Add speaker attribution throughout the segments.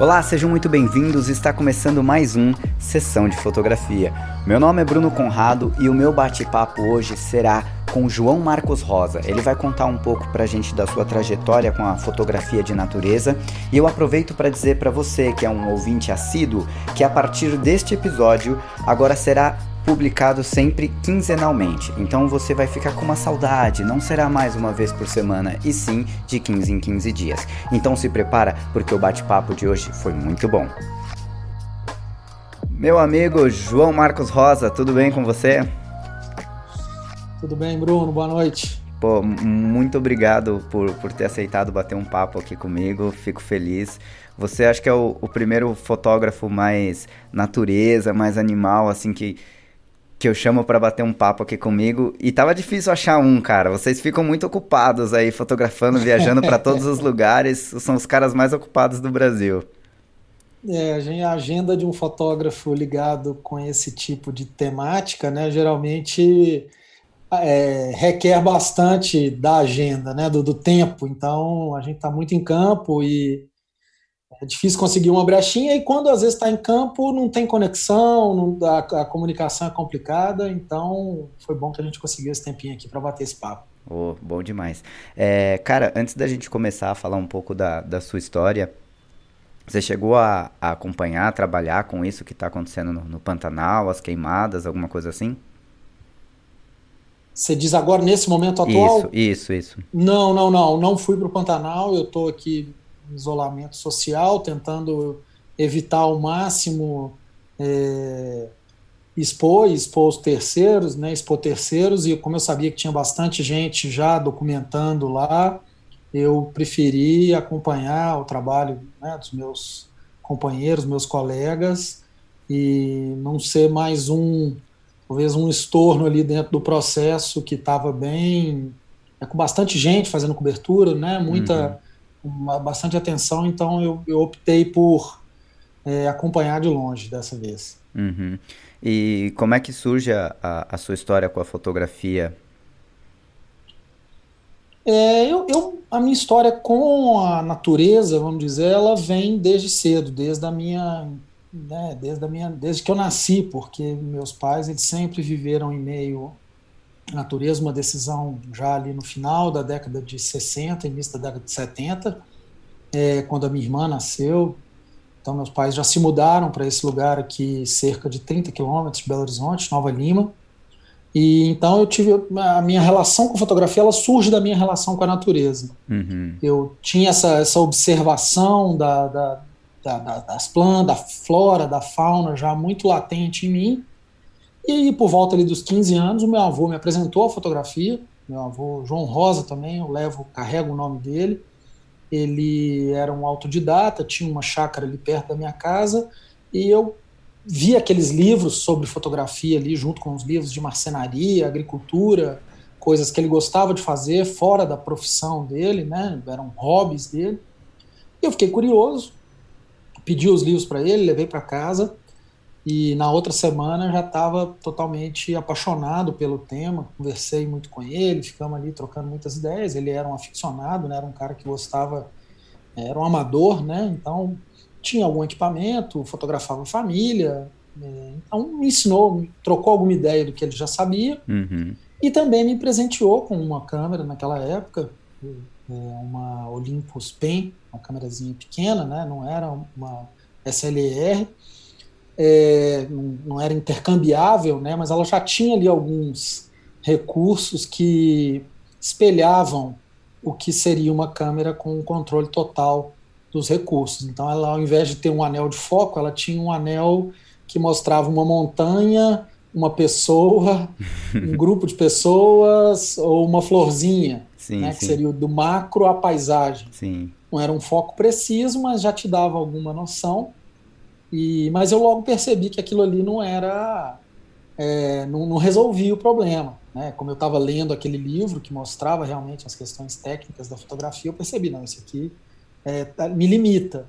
Speaker 1: Olá, sejam muito bem-vindos. Está começando mais um Sessão de Fotografia. Meu nome é Bruno Conrado e o meu bate-papo hoje será com João Marcos Rosa. Ele vai contar um pouco pra gente da sua trajetória com a fotografia de natureza e eu aproveito para dizer para você que é um ouvinte assíduo que a partir deste episódio agora será publicado sempre quinzenalmente. Então você vai ficar com uma saudade, não será mais uma vez por semana, e sim de 15 em 15 dias. Então se prepara porque o bate-papo de hoje foi muito bom. Meu amigo João Marcos Rosa, tudo bem com você?
Speaker 2: Tudo bem, Bruno? Boa noite.
Speaker 1: Pô, muito obrigado por, por ter aceitado bater um papo aqui comigo, fico feliz. Você acha que é o, o primeiro fotógrafo mais natureza, mais animal, assim, que, que eu chamo para bater um papo aqui comigo. E tava difícil achar um, cara. Vocês ficam muito ocupados aí, fotografando, viajando para todos os lugares. São os caras mais ocupados do Brasil.
Speaker 2: É, a agenda de um fotógrafo ligado com esse tipo de temática, né, geralmente é, requer bastante da agenda, né, do, do tempo. Então, a gente está muito em campo e é difícil conseguir uma brechinha e quando às vezes está em campo não tem conexão, não, a, a, comunicação é complicada, então foi bom que a gente conseguiu esse tempinho aqui para bater esse papo.
Speaker 1: Oh, bom demais. É, cara, antes da gente começar a falar um pouco da, da sua história, você chegou a, a acompanhar, a trabalhar com isso que está acontecendo no, no Pantanal, as queimadas, alguma coisa assim?
Speaker 2: Você diz agora nesse momento atual?
Speaker 1: Isso, isso, isso.
Speaker 2: Não, não, não. Não fui para o Pantanal. Eu estou aqui isolamento social, tentando evitar ao máximo é, expor, expor os terceiros, né, expor terceiros, e como eu sabia que tinha bastante gente já documentando lá, eu preferi acompanhar o trabalho né, dos meus companheiros, meus colegas, e não ser mais um, talvez um estorno ali dentro do processo que estava bem, é, com bastante gente fazendo cobertura, né, muita... Uhum uma, bastante atenção, então eu, eu optei por é, acompanhar de longe dessa vez.
Speaker 1: Uhum. E como é que surge a, a, sua história com a fotografia?
Speaker 2: É, eu, eu, a minha história com a natureza, vamos dizer, ela vem desde cedo, desde a minha, né, desde a minha, desde que eu nasci, porque meus pais eles sempre viveram em meio natureza, uma decisão já ali no final da década de 60, início da década de 70, é, quando a minha irmã nasceu. Então, meus pais já se mudaram para esse lugar aqui, cerca de 30 quilômetros de Belo Horizonte, Nova Lima. E então eu tive a minha relação com fotografia, ela surge da minha relação com a natureza.
Speaker 1: Uhum.
Speaker 2: Eu tinha essa, essa observação da, da, da, das plantas, da flora, da fauna já muito latente em mim. E aí, por volta ali dos 15 anos, o meu avô me apresentou a fotografia. Meu avô, João Rosa também, eu levo, carrego o nome dele. Ele era um autodidata, tinha uma chácara ali perto da minha casa, e eu vi aqueles livros sobre fotografia ali, junto com os livros de marcenaria, agricultura, coisas que ele gostava de fazer fora da profissão dele, né? Eram hobbies dele. E eu fiquei curioso, pedi os livros para ele, levei para casa e na outra semana já estava totalmente apaixonado pelo tema, conversei muito com ele, ficamos ali trocando muitas ideias. Ele era um aficionado, né? era um cara que gostava, era um amador, né? Então tinha algum equipamento, fotografava família. É, então me ensinou, trocou alguma ideia do que ele já sabia
Speaker 1: uhum.
Speaker 2: e também me presenteou com uma câmera naquela época, é, uma Olympus Pen, uma câmerazinha pequena, né? Não era uma SLR é, não era intercambiável, né, mas ela já tinha ali alguns recursos que espelhavam o que seria uma câmera com um controle total dos recursos. Então, ela, ao invés de ter um anel de foco, ela tinha um anel que mostrava uma montanha, uma pessoa, um grupo de pessoas ou uma florzinha,
Speaker 1: sim,
Speaker 2: né,
Speaker 1: sim.
Speaker 2: que seria do macro à paisagem.
Speaker 1: Sim.
Speaker 2: Não era um foco preciso, mas já te dava alguma noção. E, mas eu logo percebi que aquilo ali não era. É, não, não, resolvia o problema. Né? Como eu estava lendo aquele livro que mostrava realmente as questões técnicas da fotografia, eu percebi, não, isso aqui é, tá, me limita.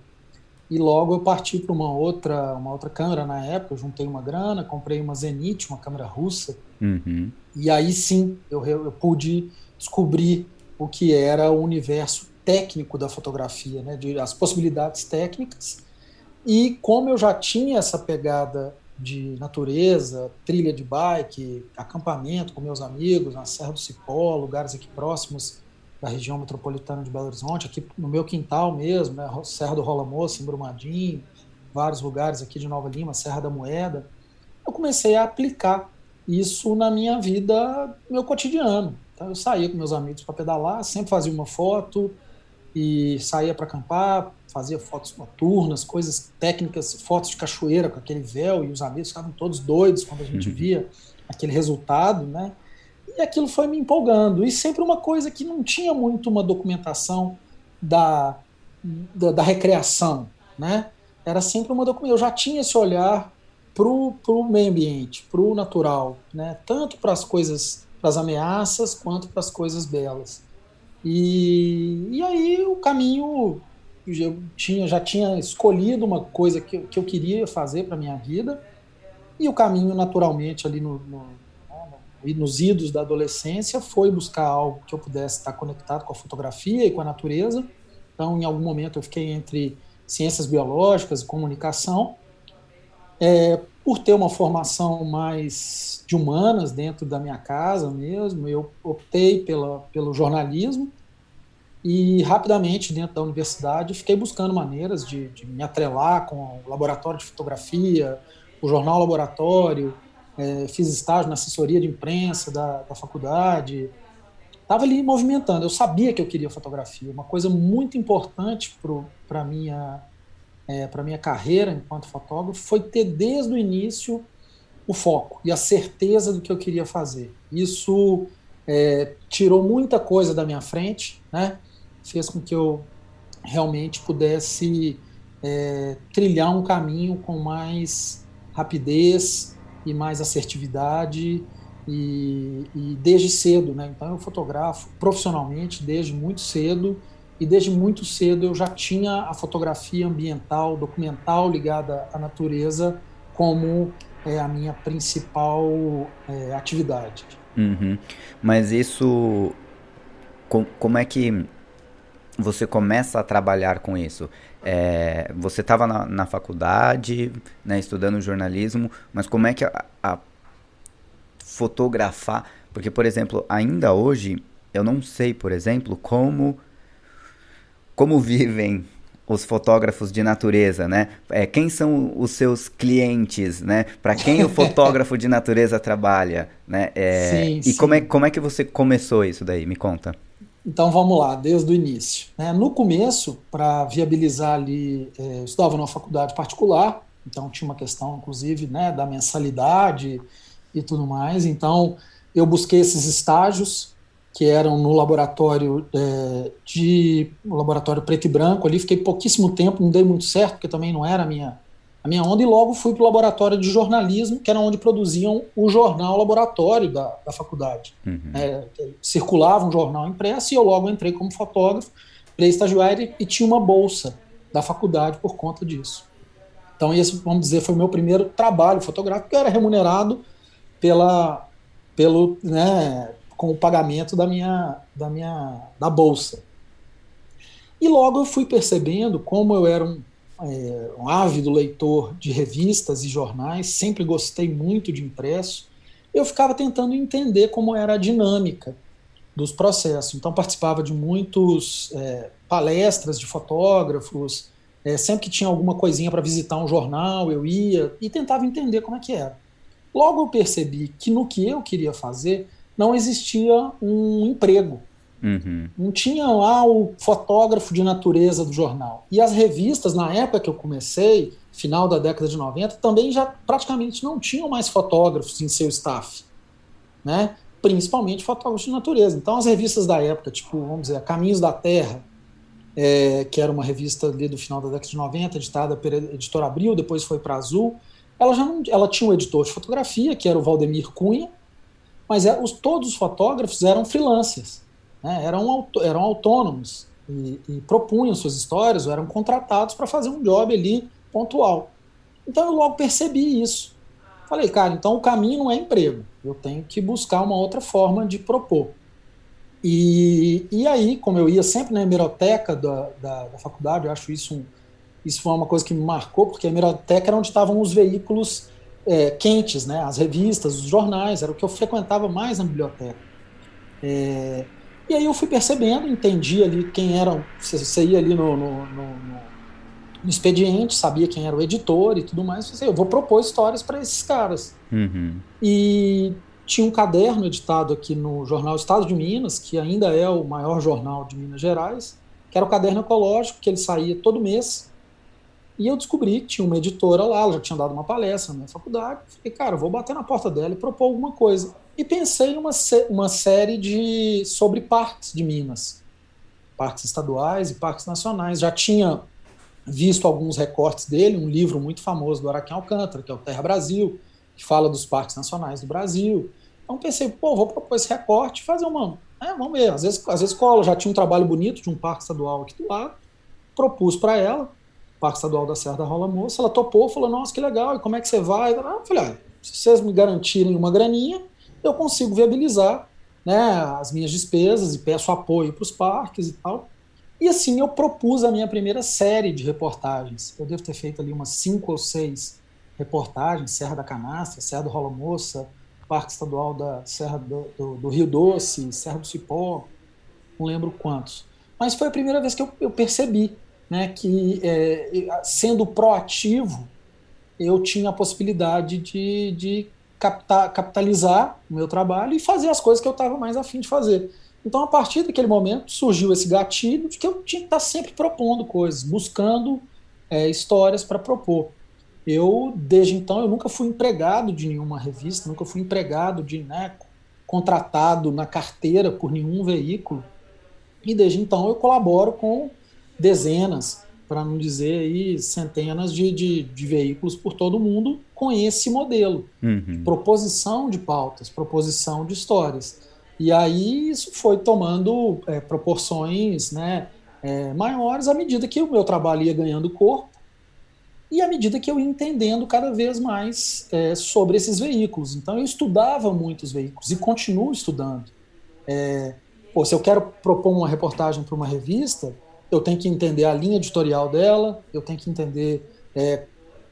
Speaker 2: E logo eu parti para uma outra, uma outra câmera na época, eu juntei uma grana, comprei uma Zenith, uma câmera russa,
Speaker 1: uhum.
Speaker 2: e aí sim eu, eu pude descobrir o que era o universo técnico da fotografia, né? De, as possibilidades técnicas E como eu já tinha essa pegada de natureza, trilha de bike, acampamento com meus amigos na Serra do Cipó, lugares aqui próximos da região metropolitana de Belo Horizonte, aqui no meu quintal mesmo, né, Serra do Rola Moça, em Brumadinho, vários lugares aqui de Nova Lima, Serra da Moeda, eu comecei a aplicar isso na minha vida, meu cotidiano. Então, eu saía com meus amigos para pedalar, sempre fazia uma foto e saía para acampar, fazia fotos noturnas, coisas técnicas, fotos de cachoeira com aquele véu e os amigos ficavam todos doidos quando a gente uhum. via aquele resultado, né? E aquilo foi me empolgando. E sempre uma coisa que não tinha muito uma documentação da, da, da recreação, né? Era sempre uma documentação. Eu já tinha esse olhar para o meio ambiente, para o natural, né? Tanto para as coisas, para as ameaças, quanto para as coisas belas. E, e aí o caminho eu tinha, já tinha escolhido uma coisa que, que eu queria fazer para minha vida e o caminho naturalmente ali no, no, no, nos idos da adolescência foi buscar algo que eu pudesse estar conectado com a fotografia e com a natureza. Então, em algum momento eu fiquei entre ciências biológicas e comunicação. É, por ter uma formação mais de humanas dentro da minha casa mesmo, eu optei pela, pelo jornalismo e rapidamente, dentro da universidade, fiquei buscando maneiras de, de me atrelar com o laboratório de fotografia, o jornal laboratório, é, fiz estágio na assessoria de imprensa da, da faculdade. Estava ali movimentando. Eu sabia que eu queria fotografia. Uma coisa muito importante para a minha, é, minha carreira enquanto fotógrafo foi ter desde o início o foco e a certeza do que eu queria fazer. Isso é, tirou muita coisa da minha frente, né? Fez com que eu realmente pudesse é, trilhar um caminho com mais rapidez e mais assertividade e, e, desde cedo, né? Então eu fotografo profissionalmente desde muito cedo e desde muito cedo eu já tinha a fotografia ambiental, documental ligada à natureza como é, a minha principal é, atividade.
Speaker 1: Uhum. Mas isso, com, como é que você começa a trabalhar com isso? É, você estava na, na, faculdade, né, estudando jornalismo, mas como é que a, a, fotografar? Porque, por exemplo, ainda hoje eu não sei, por exemplo, como como vivem os fotógrafos de natureza, né? É, quem são os seus clientes, né? Para quem o fotógrafo de natureza trabalha, né? É, sim, e sim. como é como é que você começou isso daí? Me conta.
Speaker 2: Então vamos lá, desde o início. Né? No começo, para viabilizar ali, é, eu estudava numa faculdade particular, então tinha uma questão, inclusive, né, da mensalidade e tudo mais. Então eu busquei esses estágios que eram no laboratório é, de no laboratório preto e branco ali. Fiquei pouquíssimo tempo, não dei muito certo, porque também não era a minha minha onda, e logo fui para o laboratório de jornalismo, que era onde produziam o jornal laboratório da, da faculdade. Uhum. É, circulava um jornal impresso e eu logo entrei como fotógrafo, pré-estagiário e tinha uma bolsa da faculdade por conta disso. Então, esse, vamos dizer, foi o meu primeiro trabalho fotográfico, que era remunerado pela, pelo, né, com o pagamento da minha, da minha da bolsa. E logo eu fui percebendo como eu era um é, um ávido leitor de revistas e jornais, sempre gostei muito de impresso. Eu ficava tentando entender como era a dinâmica dos processos. Então, participava de muitos é, palestras de fotógrafos. É, sempre que tinha alguma coisinha para visitar um jornal, eu ia e tentava entender como é que era. Logo eu percebi que no que eu queria fazer não existia um emprego Uhum. Não tinha lá o fotógrafo de natureza do jornal. E as revistas, na época que eu comecei, final da década de 90, também já praticamente não tinham mais fotógrafos em seu staff. Né? Principalmente fotógrafos de natureza. Então, as revistas da época, tipo, vamos dizer, Caminhos da Terra, é, que era uma revista ali do final da década de 90, editada pela editora Abril, depois foi para Azul. Ela já não, ela tinha um editor de fotografia, que era o Valdemir Cunha, mas é, os, todos os fotógrafos eram freelancers né, eram, eram autônomos e, e, propunham suas histórias ou eram contratados para fazer um job ali pontual. Então eu logo percebi isso. Falei, cara, então o caminho não é emprego, eu tenho que buscar uma outra forma de propor. E, e aí, como eu ia sempre na hemeroteca da, da, da faculdade, eu acho isso um, Isso foi uma coisa que me marcou, porque a Hemeroteca era onde estavam os veículos é, quentes, né? as revistas, os jornais, era o que eu frequentava mais na biblioteca. É, e aí eu fui percebendo, entendi ali quem era, você ia ali no, no, no, no expediente, sabia quem era o editor e tudo mais, eu, eu vou propor histórias para esses caras.
Speaker 1: Uhum.
Speaker 2: E tinha um caderno editado aqui no jornal Estado de Minas, que ainda é o maior jornal de Minas Gerais, que era o caderno ecológico, que ele saía todo mês. E eu descobri que tinha uma editora lá, ela já tinha dado uma palestra na minha faculdade. Falei, cara, vou bater na porta dela e propor alguma coisa. E pensei em uma, uma série de sobre parques de Minas, parques estaduais e parques nacionais. Já tinha visto alguns recortes dele, um livro muito famoso do Araquém Alcântara, que é o Terra Brasil, que fala dos parques nacionais do Brasil. Então pensei, pô, vou propor esse recorte, fazer uma. É, vamos ver, às vezes, às vezes cola, já tinha um trabalho bonito de um parque estadual aqui do lado, propus para ela, Parque Estadual da Serra da Rola Moça, ela topou, falou, nossa, que legal, e como é que você vai? Eu falei, ah, se vocês me garantirem uma graninha, eu consigo viabilizar né, as minhas despesas e peço apoio para os parques e tal. E assim eu propus a minha primeira série de reportagens. Eu devo ter feito ali umas cinco ou seis reportagens, Serra da Canastra, Serra do Rola Moça, Parque Estadual da Serra do, do, do, Rio Doce, Serra do Cipó, não lembro quantos. Mas foi a primeira vez que eu, eu percebi né, que, é, sendo proativo, eu tinha a possibilidade de, de capitalizar o meu trabalho e fazer as coisas que eu estava mais afim de fazer. Então, a partir daquele momento, surgiu esse gatilho de que eu tinha que estar sempre propondo coisas, buscando é, histórias para propor. Eu, desde então, eu nunca fui empregado de nenhuma revista, nunca fui empregado de, né, contratado na carteira por nenhum veículo. E desde então eu colaboro com dezenas, para não dizer aí centenas de, de, de, veículos por todo o mundo com esse modelo.
Speaker 1: Uhum.
Speaker 2: Proposição de pautas, proposição de histórias. E aí isso foi tomando é, proporções né, é, maiores à medida que o meu trabalho ia ganhando corpo e à medida que eu ia entendendo cada vez mais é, sobre esses veículos. Então eu estudava muitos veículos e continuo estudando. É, pô, se eu quero propor uma reportagem para uma revista, eu tenho que entender a linha editorial dela, eu tenho que entender é,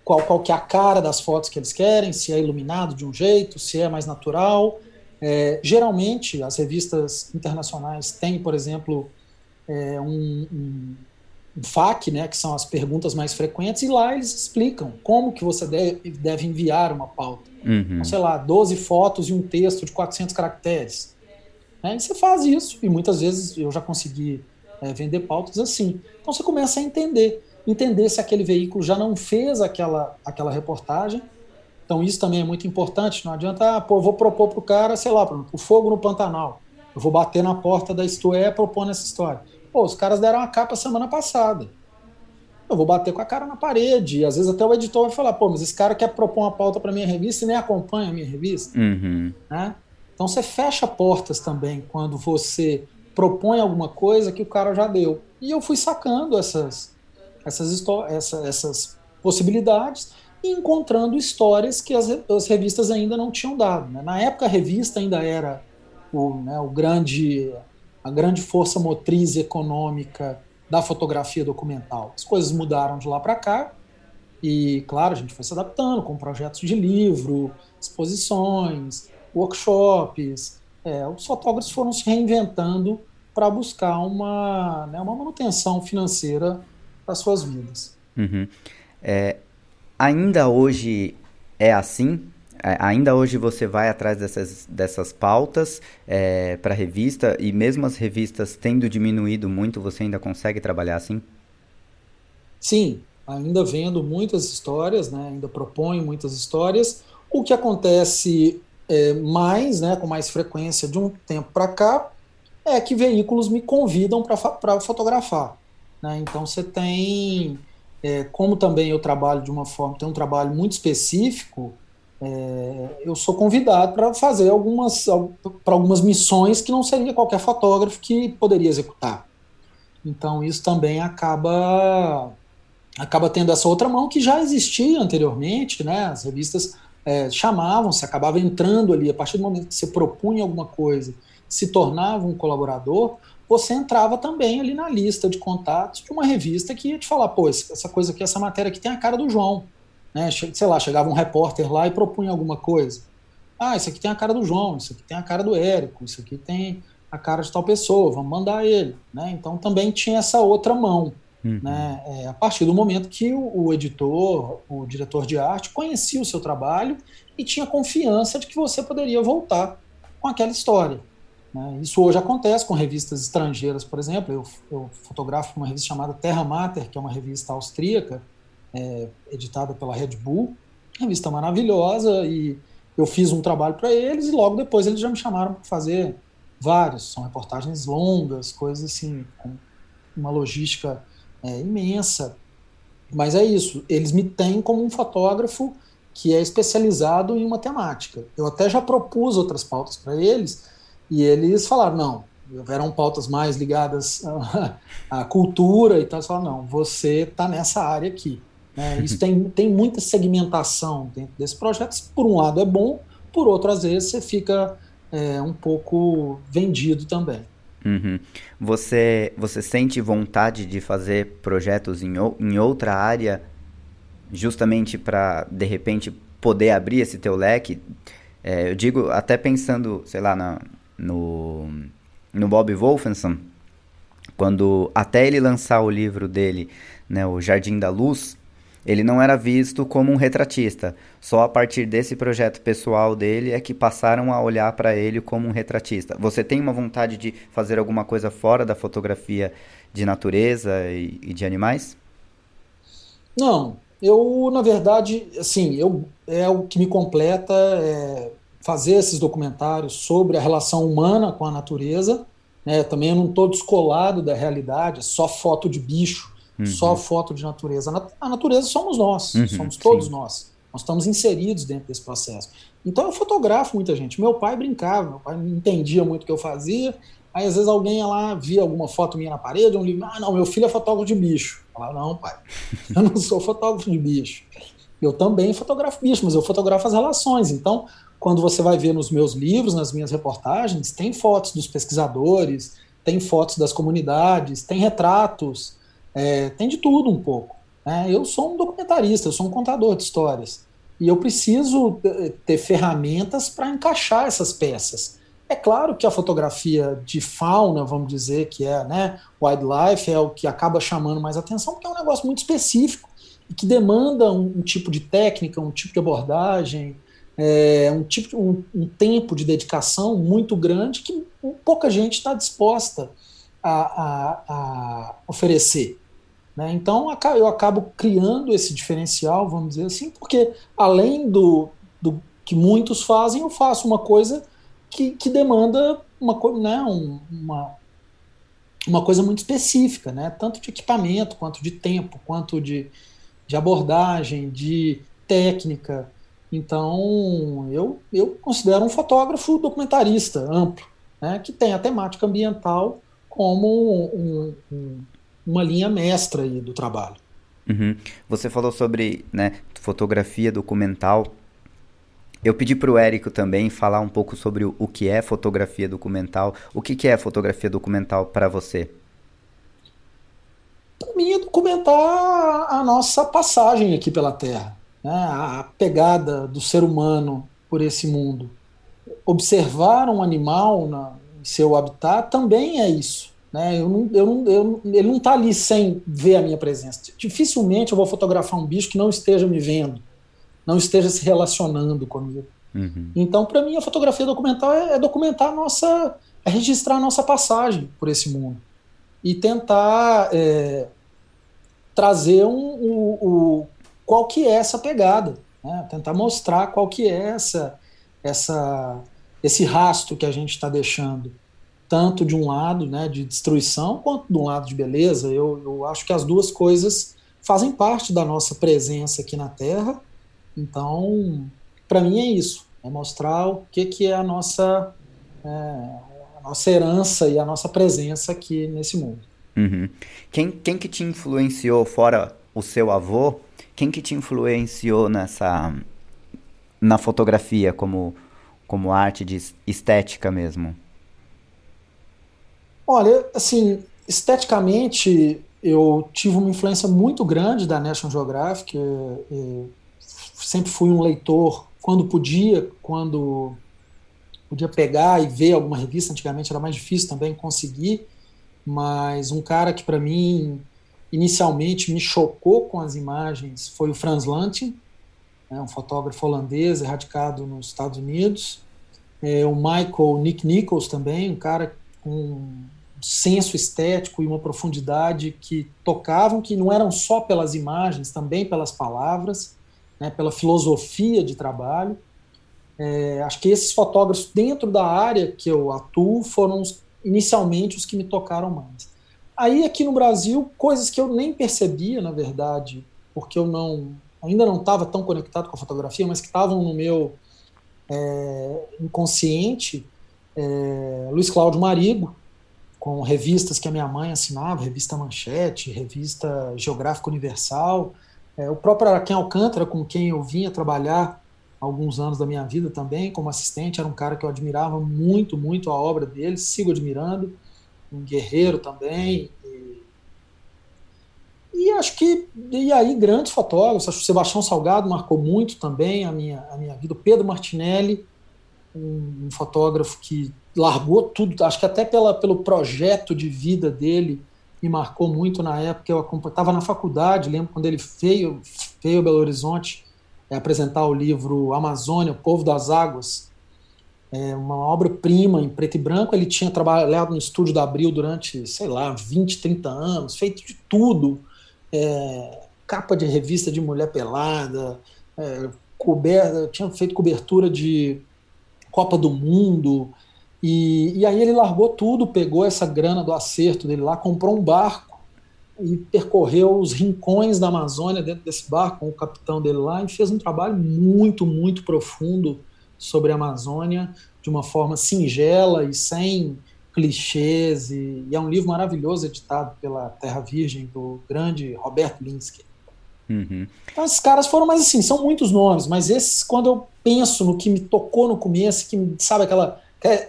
Speaker 2: qual, qual que é a cara das fotos que eles querem, se é iluminado de um jeito, se é mais natural. É, geralmente, as revistas internacionais têm, por exemplo, é, um, um um FAQ, né, que são as perguntas mais frequentes, e lá eles explicam como que você deve, deve enviar uma pauta.
Speaker 1: Uhum.
Speaker 2: Então, sei lá, 12 fotos e um texto de 400 caracteres. Né, e você faz isso, e muitas vezes eu já consegui é, vender pautas assim. Então você começa a entender, entender se aquele veículo já não fez aquela, aquela reportagem. Então isso também é muito importante, não adianta, ah, pô, vou propor para o cara, sei lá, o fogo no Pantanal. Eu vou bater na porta da Isto É propondo essa história Pô, os caras deram a capa semana passada. Eu vou bater com a cara na parede. E às vezes até o editor vai falar, pô, mas esse cara quer propor uma pauta para minha revista e nem acompanha a minha revista.
Speaker 1: Uhum.
Speaker 2: Né? Então você fecha portas também quando você propõe alguma coisa que o cara já deu. E eu fui sacando essas, essas, essa, essas possibilidades e encontrando histórias que as, as revistas ainda não tinham dado. Né? Na época a revista ainda era o, né, o grande a grande força motriz econômica da fotografia documental. As coisas mudaram de lá para cá e, claro, a gente foi se adaptando com projetos de livro, exposições, workshops. É, os fotógrafos foram se reinventando para buscar uma, né, uma manutenção financeira das suas vidas.
Speaker 1: Uhum. É, ainda hoje é assim? É, ainda hoje você vai atrás dessas, dessas pautas é, para revista e mesmo as revistas tendo diminuído muito, você ainda consegue trabalhar assim?
Speaker 2: Sim, ainda vendo muitas histórias, né, ainda proponho muitas histórias. O que acontece é, mais, né, com mais frequência de um tempo para cá, é que veículos me convidam para fotografar. Né? Então você tem, é, como também eu trabalho de uma forma, tem um trabalho muito específico, é, eu sou convidado para fazer algumas, para algumas missões que não seria qualquer fotógrafo que poderia executar. Então isso também acaba acaba tendo essa outra mão que já existia anteriormente, né? As revistas é, chamavam, se acabava entrando ali a partir do momento que você propunha alguma coisa, se tornava um colaborador. você entrava também ali na lista de contatos de uma revista que ia te falar, pô, essa coisa aqui, essa matéria aqui tem a cara do João. Né? Sei lá, chegava um repórter lá e propunha alguma coisa. Ah, isso aqui tem a cara do João, isso aqui tem a cara do Érico, isso aqui tem a cara de tal pessoa, vamos mandar ele. Né? Então também tinha essa outra mão. Uhum. Né? É, a partir do momento que o, o, editor, o diretor de arte, conhecia o seu trabalho e tinha confiança de que você poderia voltar com aquela história. Né? Isso hoje acontece com revistas estrangeiras, por exemplo. Eu, eu fotografo uma revista chamada Terra Mater, que é uma revista austríaca, é, editada pela Red Bull. Revista maravilhosa e eu fiz um trabalho para eles e logo depois eles já me chamaram para fazer vários. São reportagens longas, coisas assim, com uma logística é, imensa. Mas é isso, eles me têm como um fotógrafo que é especializado em uma temática. Eu até já propus outras pautas para eles e eles falaram: não, eram pautas mais ligadas à, à cultura e tal. Eles falaram: não, você está nessa área aqui. Né? Isso tem, tem muita segmentação dentro desse projeto. Por um lado é bom, por outro, às vezes, você fica é, um pouco vendido também.
Speaker 1: Uhum. Você, você sente vontade de fazer projetos em, em outra área, justamente para, de repente, poder abrir esse teu leque? É, eu digo, até pensando, sei lá, na, no, no Bob Wolfenson, quando até ele lançar o livro dele, né, o Jardim da Luz, ele não era visto como um retratista. Só a partir desse projeto pessoal dele é que passaram a olhar para ele como um retratista. Você tem uma vontade de fazer alguma coisa fora da fotografia de natureza e, e de animais?
Speaker 2: Não, eu na verdade, assim, eu é o que me completa é fazer esses documentários sobre a relação humana com a natureza. Né? Também eu não estou descolado da realidade, é só foto de bicho uhum. só foto de natureza. A natureza somos nós, uhum, somos todos sim. nós. Nós estamos inseridos dentro desse processo. Então eu fotografo muita gente. Meu pai brincava, meu pai não entendia muito o que eu fazia. Aí às vezes alguém ia lá, via alguma foto minha na parede, um livro, ah, não, meu filho é fotógrafo de bicho. Eu falava, não, pai, eu não sou fotógrafo de bicho. Eu também fotografo bicho, mas eu fotografo as relações. Então, quando você vai ver nos meus livros, nas minhas reportagens, tem fotos dos pesquisadores, tem fotos das comunidades, tem retratos, é, tem de tudo um pouco. Né? Eu sou um documentarista, eu sou um contador de histórias. E eu preciso eh, ter ferramentas para encaixar essas peças. É claro que a fotografia de fauna, vamos dizer, que é né, wildlife, é o que acaba chamando mais atenção, porque é um negócio muito específico e que demanda um, um tipo de técnica, um tipo de abordagem, é, um, tipo, um, um, tempo de dedicação muito grande que pouca gente está disposta a, a, a oferecer. Né? Então eu acabo criando esse diferencial, vamos dizer assim, porque além do, do que muitos fazem, eu faço uma coisa que, que demanda uma, né, um, uma, uma coisa muito específica, né? tanto de equipamento, quanto de tempo, quanto de, de abordagem, de técnica. Então, eu, eu considero um fotógrafo documentarista amplo, né, que tem a temática ambiental como um, um, uma linha mestra aí do trabalho.
Speaker 1: Uhum. Você falou sobre né, fotografia documental. Eu pedi para o Érico também falar um pouco sobre o, o que é fotografia documental. O que, que é fotografia documental para você?
Speaker 2: Para mim é documentar a nossa passagem aqui pela Terra, né? a pegada do ser humano por esse mundo. Observar um animal na, em seu habitat também é isso. Né? Eu não, eu não, eu, ele não está ali sem ver a minha presença. Dificilmente eu vou fotografar um bicho que não esteja me vendo, não esteja se relacionando comigo. Uhum. Então, para mim, a fotografia documental é, é, documentar a nossa, é registrar a nossa passagem por esse mundo e tentar é, trazer um, o, o, qual que é essa pegada, né? tentar mostrar qual que é essa, essa, esse rastro que a gente está deixando tanto de um lado né, de destruição quanto de um lado de beleza. Eu, eu acho que as duas coisas fazem parte da nossa presença aqui na Terra. Então, para mim é isso, é mostrar o que, que é a nossa, é, a nossa herança e a nossa presença aqui nesse mundo.
Speaker 1: Uhum. Quem, quem que te influenciou, fora o seu avô, quem que te influenciou nessa na fotografia como, como arte de estética mesmo?
Speaker 2: Olha, assim, esteticamente eu tive uma influência muito grande da National Geographic. sempre fui um leitor quando podia, quando podia pegar e ver alguma revista. Antigamente era mais difícil também conseguir, mas um cara que para mim inicialmente me chocou com as imagens foi o Franz Lantin, né, um fotógrafo holandês radicado nos Estados Unidos. É, o Michael Nick Nichols também, um cara com um senso estético e uma profundidade que tocavam, que não eram só pelas imagens, também pelas palavras, né, pela filosofia de trabalho. É, acho que esses fotógrafos dentro da área que eu atuo foram os, inicialmente os que me tocaram mais. Aí aqui no Brasil, coisas que eu nem percebia, na verdade, porque eu não ainda não estava tão conectado com a fotografia, mas que estavam no meu é, inconsciente, é, Luiz Cláudio Marigo, com revistas que a minha mãe assinava, revista Manchete, revista Geográfica Universal, é, o próprio Araquém Alcântara, com quem eu vinha trabalhar alguns anos da minha vida também como assistente, era um cara que eu admirava muito, muito a obra dele, sigo admirando, um guerreiro também, e acho que, e aí, grandes fotógrafos, acho que o Sebastião Salgado marcou muito também a minha, a minha vida. O Pedro Martinelli, um, um, fotógrafo que largou tudo, acho que até pela, pelo projeto de vida dele, me marcou muito na época. Eu estava na faculdade, lembro quando ele veio, veio a Belo Horizonte é, apresentar o livro Amazônia, o Povo das Águas, é uma obra-prima em preto e branco. Ele tinha trabalhado no estúdio da Abril durante, sei lá, 20, 30 anos, feito de tudo é, capa de revista de mulher pelada, é, coberta, tinha feito cobertura de Copa do Mundo. E, e aí ele largou tudo, pegou essa grana do acerto dele lá, comprou um barco e percorreu os rincões da Amazônia dentro desse barco com o capitão dele lá e fez um trabalho muito, muito profundo sobre a Amazônia de uma forma singela e sem clichês, e, e, é um livro maravilhoso editado pela Terra Virgem, do grande Roberto Linsky. Uhum. Então, esses caras foram, mas assim, são muitos nomes, mas esses, quando eu penso no que me tocou no começo, que sabe aquela,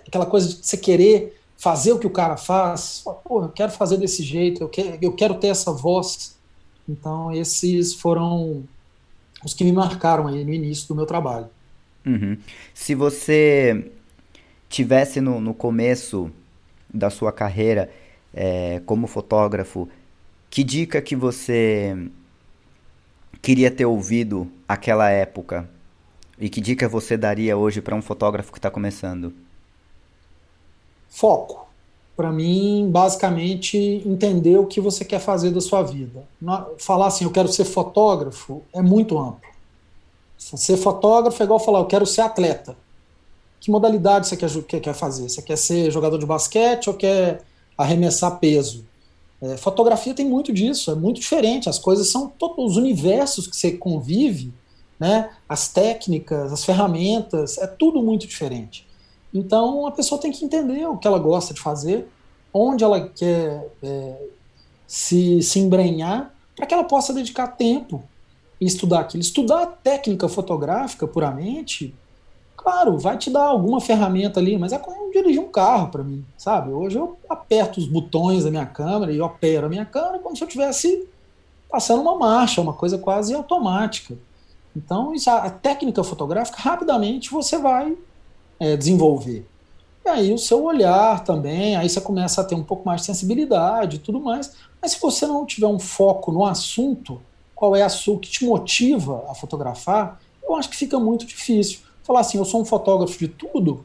Speaker 2: aquela coisa de você querer fazer o que o cara faz, pô, eu quero fazer desse jeito, eu quero, eu quero ter essa voz. Então, esses foram os que me marcaram aí no início do meu trabalho.
Speaker 1: Uhum. Se você tivesse no, no começo da sua carreira é, como fotógrafo, que dica que você queria ter ouvido aquela época e que dica você daria hoje para um fotógrafo que está começando?
Speaker 2: Foco. Para mim, basicamente, entender o que você quer fazer da sua vida. Falar assim, eu quero ser fotógrafo, é muito amplo. Ser fotógrafo é igual falar, eu quero ser atleta que modalidade você quer, quer fazer? Você quer ser jogador de basquete ou quer arremessar peso? É, fotografia tem muito disso, é muito diferente. As coisas são todos os universos que você convive, né? As técnicas, as ferramentas, é tudo muito diferente. Então a pessoa tem que entender o que ela gosta de fazer, onde ela quer é, se, se embrenhar, para que ela possa dedicar tempo em estudar aquilo. Estudar técnica fotográfica puramente Claro, vai te dar alguma ferramenta ali, mas é como dirigir um carro para mim, sabe? Hoje eu aperto os botões da minha câmera e opero a minha câmera como se eu estivesse passando uma marcha, uma coisa quase automática. Então, a técnica fotográfica, rapidamente você vai é, desenvolver. E aí o seu olhar também, aí você começa a ter um pouco mais de sensibilidade e tudo mais. Mas se você não tiver um foco no assunto, qual é o que te motiva a fotografar, eu acho que fica muito difícil falar assim, eu sou um fotógrafo de tudo,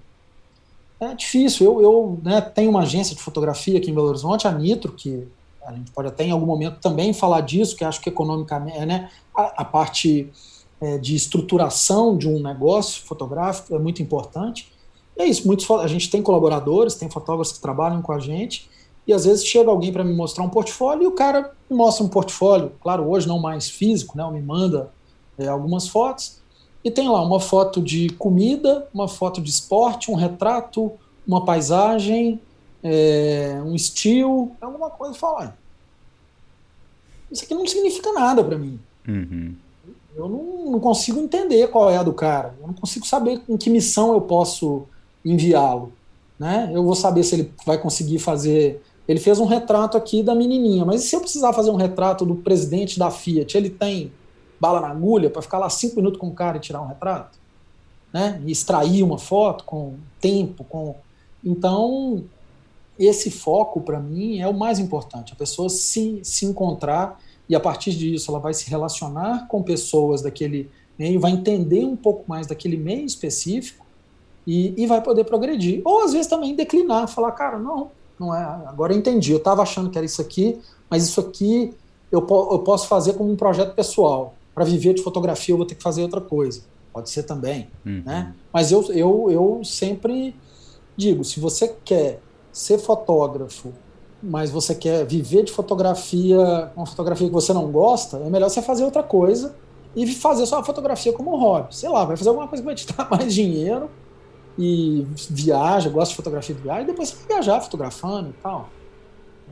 Speaker 2: é difícil. Eu, eu né, tenho uma agência de fotografia aqui em Belo Horizonte, a Nitro, que a gente pode até em algum momento também falar disso, que acho que economicamente, né, a, a parte é, de estruturação de um negócio fotográfico é muito importante. E é isso, muitos, a gente tem colaboradores, tem fotógrafos que trabalham com a gente, e às vezes chega alguém para me mostrar um portfólio e o cara me mostra um portfólio, claro, hoje não mais físico, né, me manda é, algumas fotos, e tem lá uma foto de comida, uma foto de esporte, um retrato, uma paisagem, é, um estilo, alguma coisa. Fala, isso aqui não significa nada para mim. Uhum. Eu não, não, consigo entender qual é a do cara. Eu não consigo saber em que missão eu posso enviá-lo. né? Eu vou saber se ele vai conseguir fazer. Ele fez um retrato aqui da menininha, mas e se eu precisar fazer um retrato do presidente da Fiat? Ele tem bala na agulha para ficar lá cinco minutos com o cara e tirar um retrato? Né? E extrair uma foto com tempo, com. Então, esse foco, para mim, é o mais importante. A pessoa se, se encontrar e, a partir disso, ela vai se relacionar com pessoas daquele meio, vai entender um pouco mais daquele meio específico e, e vai poder progredir. Ou, às vezes, também declinar, falar, cara, não, não é. Agora eu entendi, eu estava achando que era isso aqui, mas isso aqui eu, eu posso fazer como um projeto pessoal. Para viver de fotografia, eu vou ter que fazer outra coisa. Pode ser também. Uhum. Né? Mas eu, eu, eu sempre digo: se você quer ser fotógrafo, mas você quer viver de fotografia, uma fotografia que você não gosta, é melhor você fazer outra coisa e fazer só a fotografia como um hobby. Sei lá, vai fazer alguma coisa que vai te dar mais dinheiro e viaja, gosta de fotografia de viagem, e depois você vai viajar fotografando e tal.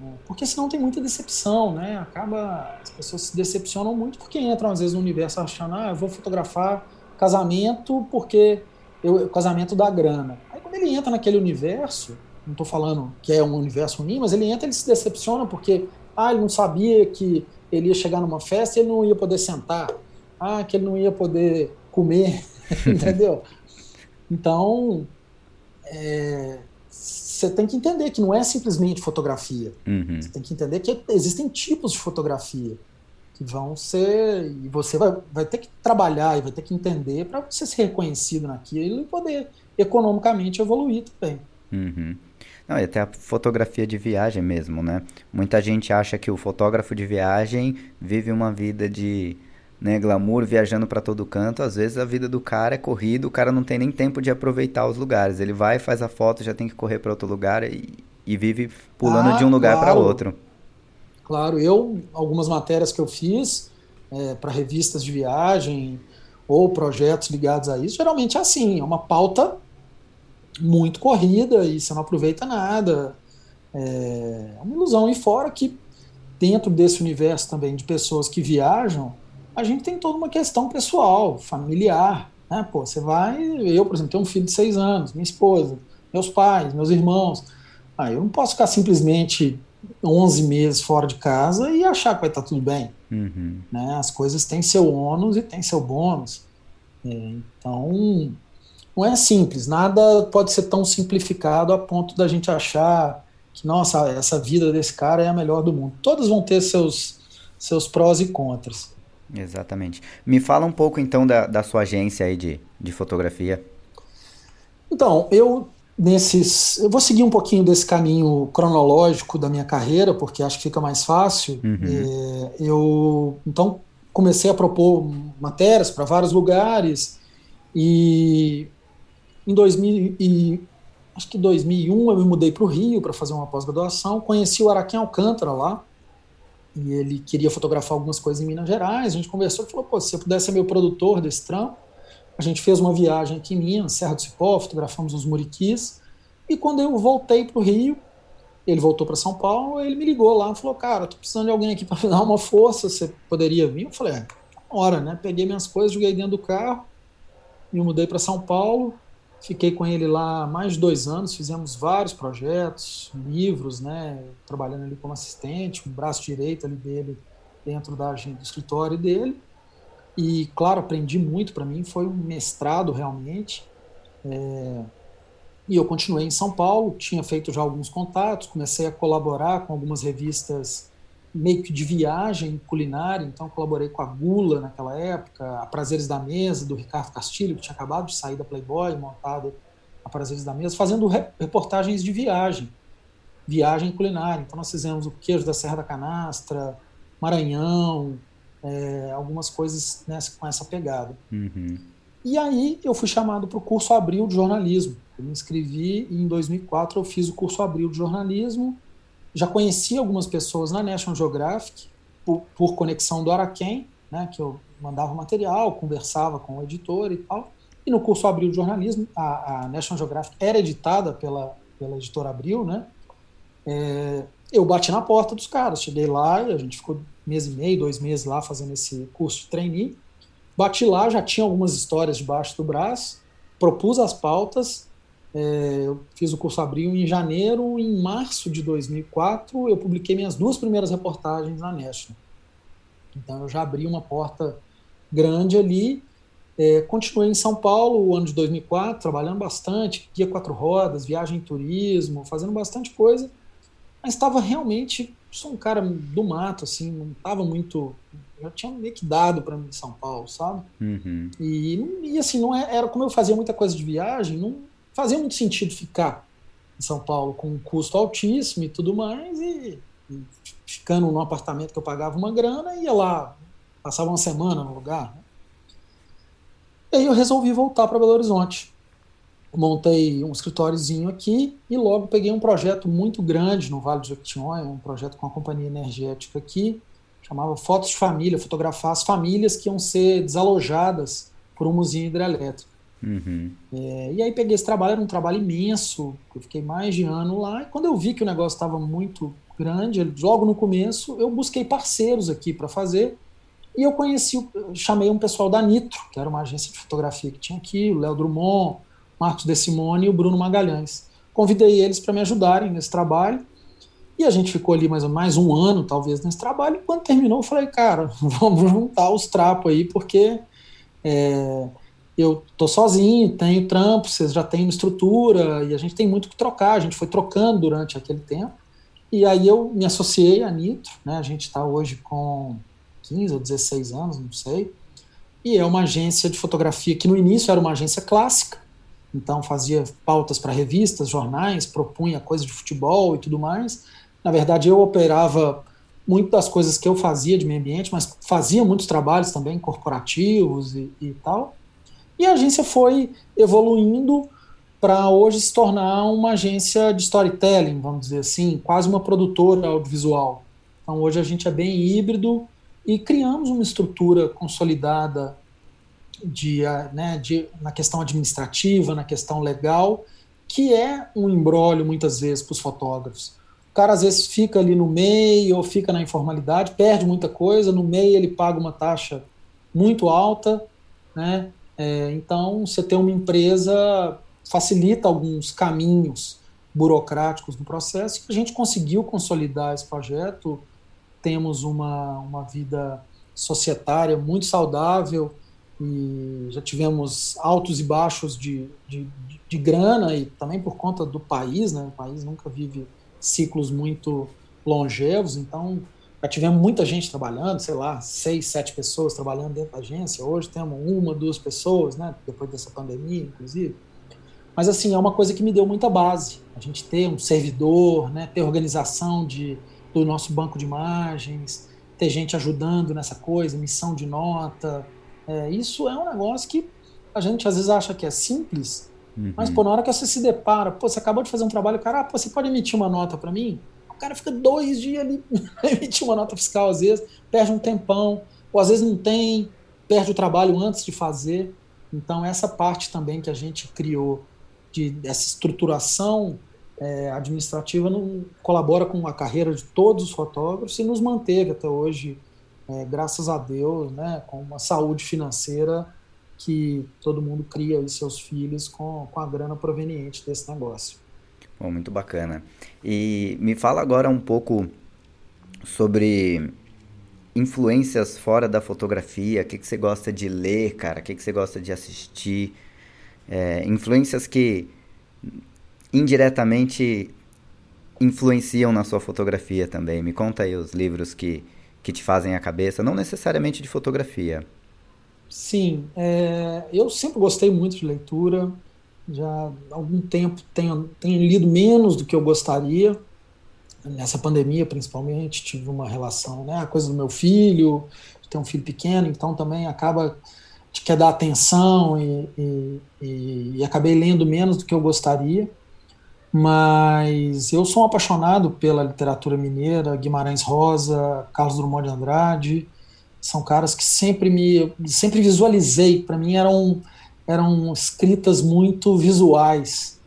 Speaker 2: É, porque senão tem muita decepção, né? Acaba. As pessoas se decepcionam muito porque entram, às vezes, no universo achando, ah, eu vou fotografar casamento porque eu, casamento dá grana. Aí quando ele entra naquele universo, não estou falando que é um universo ruim, mas ele entra ele se decepciona porque ah, ele não sabia que ele ia chegar numa festa e ele não ia poder sentar, ah, que ele não ia poder comer, entendeu? Então, é, você tem que entender que não é simplesmente fotografia. Uhum. Você tem que entender que existem tipos de fotografia que vão ser. E você vai, vai ter que trabalhar e vai ter que entender para você ser reconhecido naquilo e poder economicamente evoluir também.
Speaker 1: Uhum. Não, e até a fotografia de viagem mesmo, né? Muita gente acha que o fotógrafo de viagem vive uma vida de né, glamour viajando para todo canto. Às vezes a vida do cara é corrida, o cara não tem nem tempo de aproveitar os lugares. Ele vai, faz a foto, já tem que correr para outro lugar e, e, vive pulando ah, de um lugar claro. para outro.
Speaker 2: Claro, eu, algumas matérias que eu fiz é, para revistas de viagem ou projetos ligados a isso, geralmente é assim, é uma pauta muito corrida e você não aproveita nada. É uma ilusão. E fora que, dentro desse universo também de pessoas que viajam, a gente tem toda uma questão pessoal, familiar. Né? Pô, você vai. Eu, por exemplo, tenho um filho de seis anos, minha esposa, meus pais, meus irmãos. Ah, eu não posso ficar simplesmente 11 meses fora de casa e achar que vai estar tudo bem. Uhum. Né? As coisas têm seu ônus e têm seu bônus. É, então, não é simples, nada pode ser tão simplificado a ponto da gente achar que, nossa, essa vida desse cara é a melhor do mundo. Todos vão ter seus, seus prós e contras.
Speaker 1: Exatamente. Me fala um pouco então da, da sua agência aí de, de fotografia.
Speaker 2: Então, eu nesses. Eu vou seguir um pouquinho desse caminho cronológico da minha carreira, porque acho que fica mais fácil. Uhum. É, eu então comecei a propor matérias para vários lugares e em 2000 e, acho que 2001 eu me mudei para o Rio para fazer uma pós-graduação. Conheci o Araquém Alcântara lá e ele queria fotografar algumas coisas em Minas Gerais. A gente conversou e falou: pô, se eu pudesse ser meu produtor desse trampo. A gente fez uma viagem aqui em Minas, Serra do Cipó, fotografamos os muriquis. E quando eu voltei para o Rio, ele voltou para São Paulo, ele me ligou lá e falou: Cara, tô precisando de alguém aqui para dar uma força, você poderia vir? Eu falei: É, hora, né? Peguei minhas coisas, joguei dentro do carro, me mudei para São Paulo Fiquei com ele lá mais de dois anos, fizemos vários projetos, livros, né, trabalhando ali como assistente, um braço direito ali dele dentro da do escritório dele. E, claro, aprendi muito para mim, foi um mestrado realmente. É... E eu continuei em São Paulo, tinha feito já alguns contatos, comecei a colaborar com algumas revistas meio que de viagem culinária, então colaborei com a Gula naquela época, a Prazeres da Mesa, do Ricardo Castilho, que tinha acabado de sair da Playboy, montado a Prazeres da Mesa, fazendo reportagens de viagem, viagem culinária. Então nós fizemos o queijo da Serra da Canastra, Maranhão, é, algumas coisas nessa, com essa pegada. Uhum. E aí eu fui chamado para o curso Abril de Jornalismo. Eu me inscrevi e em 2004 eu fiz o curso Abril de Jornalismo, já conheci algumas pessoas na National Geographic por, por conexão do Araquém, né, que eu mandava material, conversava com o editor e tal. E no curso Abril de Jornalismo, a, a National Geographic era editada pela, pela editora Abril, né? É, eu bati na porta dos caras, cheguei lá a gente ficou mês e meio, dois meses lá fazendo esse curso de trainee. Bati lá, já tinha algumas histórias debaixo do braço, propus as pautas É, eu fiz o curso Abril em janeiro, em março de 2004 eu publiquei minhas duas primeiras reportagens na National. Então eu já abri uma porta grande ali. É, continuei em São Paulo o ano de 2004, trabalhando bastante, guia quatro rodas, viagem em turismo, fazendo bastante coisa, mas estava realmente, sou um cara do mato, assim, não estava muito, já tinha meio que dado para mim em São Paulo, sabe?
Speaker 1: Uhum.
Speaker 2: E, e assim, não é, era como eu fazia muita coisa de viagem, não fazia muito sentido ficar em São Paulo com um custo altíssimo e tudo mais, e, e ficando num apartamento que eu pagava uma grana, ia lá, passava uma semana no lugar. Né? E aí eu resolvi voltar para Belo Horizonte. Montei um escritóriozinho aqui e logo peguei um projeto muito grande no Vale do Jequitinhonha, um projeto com a companhia energética aqui, chamava Fotos de Família, fotografar as famílias que iam ser desalojadas por uma usina hidrelétrica.
Speaker 1: Uhum.
Speaker 2: É, e aí peguei esse trabalho, era um trabalho imenso, eu fiquei mais de ano lá, e quando eu vi que o negócio estava muito grande, logo no começo, eu busquei parceiros aqui para fazer, e eu conheci, chamei um pessoal da Nitro, que era uma agência de fotografia que tinha aqui, o Léo Drummond, Marcos De Simone e o Bruno Magalhães. Convidei eles para me ajudarem nesse trabalho, e a gente ficou ali mais, mais um ano, talvez, nesse trabalho. E quando terminou, eu falei, cara, vamos juntar os trapos aí, porque é, eu tô sozinho, tenho trampo, vocês já têm estrutura, e a gente tem muito que trocar. A gente foi trocando durante aquele tempo. E aí eu me associei à Nitro, né? A gente está hoje com 15 ou 16 anos, não sei. E é uma agência de fotografia que no início era uma agência clássica, então fazia pautas para revistas, jornais, propunha coisas de futebol e tudo mais. Na verdade, eu operava muito das coisas que eu fazia de meio ambiente, mas fazia muitos trabalhos também corporativos e, e tal. E a agência foi evoluindo para hoje se tornar uma agência de storytelling, vamos dizer assim, quase uma produtora audiovisual. Então hoje a gente é bem híbrido e criamos uma estrutura consolidada de, né, de, na questão administrativa, na questão legal, que é um embrólio muitas vezes para os fotógrafos. O cara às vezes fica ali no meio ou fica na informalidade, perde muita coisa, no meio ele paga uma taxa muito alta, né? É, então você ter uma empresa facilita alguns caminhos burocráticos no processo a gente conseguiu consolidar esse projeto. Temos uma, uma vida societária muito saudável e já tivemos altos e baixos de, de, de grana e também por conta do país, né? O país nunca vive ciclos muito longevos, então já tivemos muita gente trabalhando, sei lá, seis, sete pessoas trabalhando dentro da agência. Hoje temos uma, duas pessoas, né? Depois dessa pandemia, inclusive. Mas assim, é uma coisa que me deu muita base. A gente ter um servidor, né? Ter organização de, do nosso banco de imagens, ter gente ajudando nessa coisa, missão de nota. É, isso é um negócio que a gente às vezes acha que é simples, Uhum. Mas, pô, na hora que você se depara, pô, você acabou de fazer um trabalho, cara, ah, pô, você pode emitir uma nota para mim? Cara fica dois dias ali, emitir uma nota fiscal às vezes, perde um tempão, ou às vezes não tem, perde o trabalho antes de fazer. Então, essa parte também que a gente criou, de, dessa estruturação é, administrativa, não, colabora com a carreira de todos os fotógrafos e nos manteve até hoje, é, graças a Deus, né, com uma saúde financeira que todo mundo cria os seus filhos com, com a grana proveniente desse negócio.
Speaker 1: Bom, muito bacana. E me fala agora um pouco sobre influências fora da fotografia, o que, que você gosta de ler, cara, o que, que você gosta de assistir, é, influências que indiretamente influenciam na sua fotografia também. Me conta aí os livros que, que te fazem a cabeça, não necessariamente de fotografia.
Speaker 2: Sim, é, eu sempre gostei muito de leitura. Já há algum tempo tenho, tenho lido menos do que eu gostaria. Nessa pandemia, principalmente, tive uma relação, né? A coisa do meu filho, ter um filho pequeno, então também acaba de quer dar atenção e, e, e, e acabei lendo menos do que eu gostaria. Mas eu sou um apaixonado pela literatura mineira, Guimarães Rosa, Carlos Drummond de Andrade são caras que sempre me sempre visualizei para mim eram eram escritas muito visuais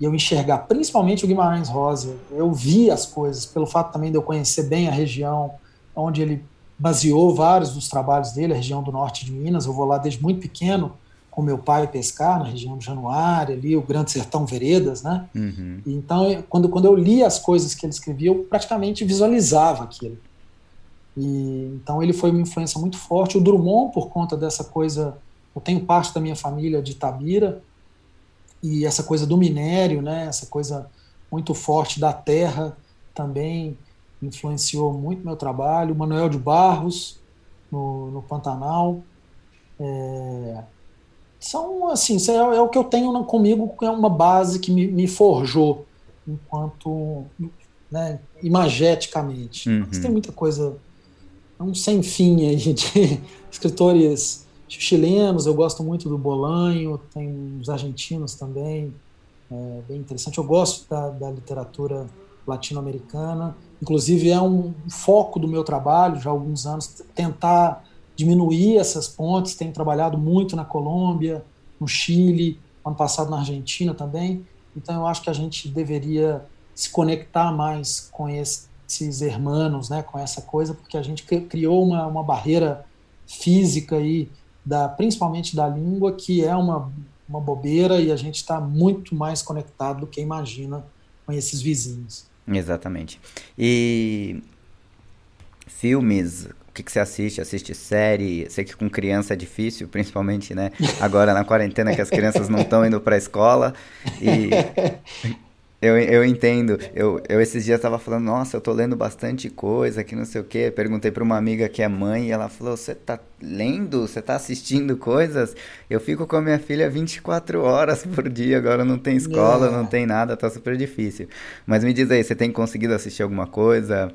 Speaker 2: e eu enxergar principalmente o Guimarães Rosa eu vi as coisas pelo fato também de eu conhecer bem a região onde ele baseou vários dos trabalhos dele a região do norte de Minas eu vou lá desde muito pequeno com meu pai pescar na região de Januário, ali, o Grande Sertão Veredas, né? Uhum. Então, quando, quando eu li as coisas que ele escrevia, eu praticamente visualizava aquilo. E, então, ele foi uma influência muito forte. O Drummond, por conta dessa coisa, eu tenho parte da minha família de Itabira, e essa coisa do minério, né? Essa coisa muito forte da terra também influenciou muito meu trabalho. Manuel de Barros, no, no Pantanal. É, são assim, é, é, o que eu tenho comigo, é uma base que me, me forjou enquanto né, imageticamente. Uhum. Mas tem muita coisa, é um sem fim aí de escritores chilenos, eu gosto muito do Bolanho, tem os argentinos também, é bem interessante. Eu gosto da, da literatura latino-americana, inclusive é um foco do meu trabalho já há alguns anos, tentar diminuir essas pontes. Tenho trabalhado muito na Colômbia, no Chile, ano passado na Argentina também. Então eu acho que a gente deveria se conectar mais com esses hermanos, né, com essa coisa, porque a gente criou uma, uma barreira física aí, da, principalmente da língua, que é uma, uma bobeira e a gente está muito mais conectado do que imagina com esses vizinhos.
Speaker 1: Exatamente. E filmes, o que, que você assiste? Assiste série? Sei que com criança é difícil, principalmente, né? Agora na quarentena que as crianças não estão indo para a escola. E eu, eu entendo. Eu, eu esses dias estava falando, nossa, eu tô lendo bastante coisa, que não sei o quê. Perguntei para uma amiga que é mãe e ela falou, você tá lendo? Você tá assistindo coisas? Eu fico com a minha filha 24 horas por dia, agora não tem escola, é. não tem nada, tá super difícil. Mas me diz aí, você tem conseguido assistir alguma coisa?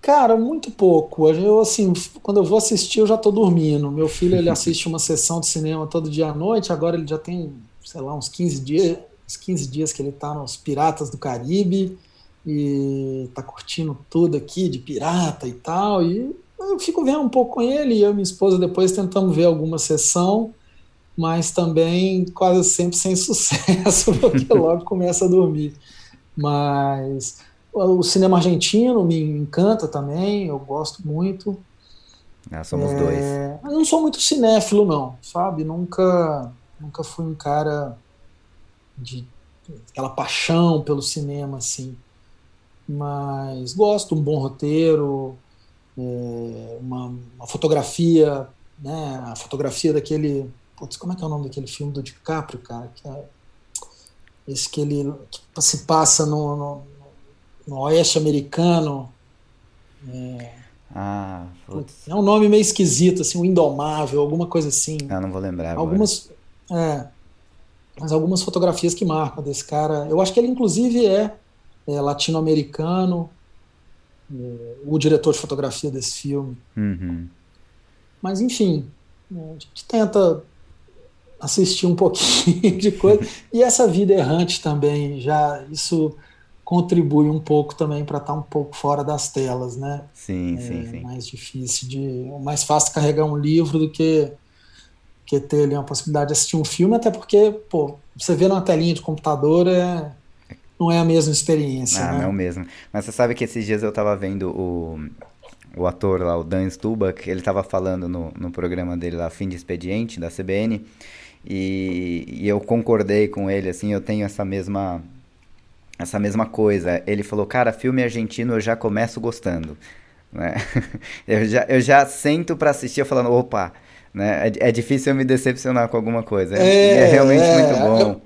Speaker 2: Cara, muito pouco. Eu, assim, quando eu vou assistir, eu já tô dormindo. Meu filho, ele assiste uma sessão de cinema todo dia à noite, agora ele já tem, sei lá, uns 15 dias, uns 15 dias que ele tá nos Piratas do Caribe e tá curtindo tudo aqui de pirata e tal. E eu fico vendo um pouco com ele e eu e minha esposa depois tentamos ver alguma sessão, mas também quase sempre sem sucesso, porque logo começa a dormir. Mas o cinema argentino me encanta também, eu gosto muito.
Speaker 1: Ah, somos é, dois.
Speaker 2: Mas não sou muito cinéfilo, não, sabe? Nunca, nunca fui um cara de aquela paixão pelo cinema, assim. Mas gosto, um bom roteiro, é, uma, uma, fotografia, né? A fotografia daquele. Putz, como é que é o nome daquele filme do DiCaprio, cara? Que é, esse que ele que se passa no, no no oeste americano. É,
Speaker 1: ah,
Speaker 2: putz. é um nome meio esquisito, assim, o Indomável, alguma coisa assim.
Speaker 1: Ah, não vou lembrar.
Speaker 2: Algumas, é, mas algumas fotografias que marcam desse cara. Eu acho que ele inclusive é, é latino-americano, é, o diretor de fotografia desse filme.
Speaker 1: Uhum.
Speaker 2: Mas enfim, a gente tenta assistir um pouquinho de coisa e essa vida errante também já isso contribui um pouco também para estar tá um pouco fora das telas, né?
Speaker 1: Sim,
Speaker 2: é
Speaker 1: sim, sim.
Speaker 2: Mais difícil de, mais fácil carregar um livro do que que ter ali uma possibilidade de assistir um filme, até porque, pô, você vê numa telinha de computador é não é a mesma experiência,
Speaker 1: ah,
Speaker 2: né?
Speaker 1: não é o mesmo. Mas você sabe que esses dias eu estava vendo o o ator lá, o Dan Stubach, ele estava falando no, no programa dele lá, Fim de Expediente, da CBN, e, e eu concordei com ele, assim, eu tenho essa mesma essa mesma coisa. Ele falou, cara, filme argentino eu já começo gostando. Né? eu, já, eu já sento para assistir falando, opa, né? É, é, difícil eu me decepcionar com alguma coisa. É, é realmente é, muito bom.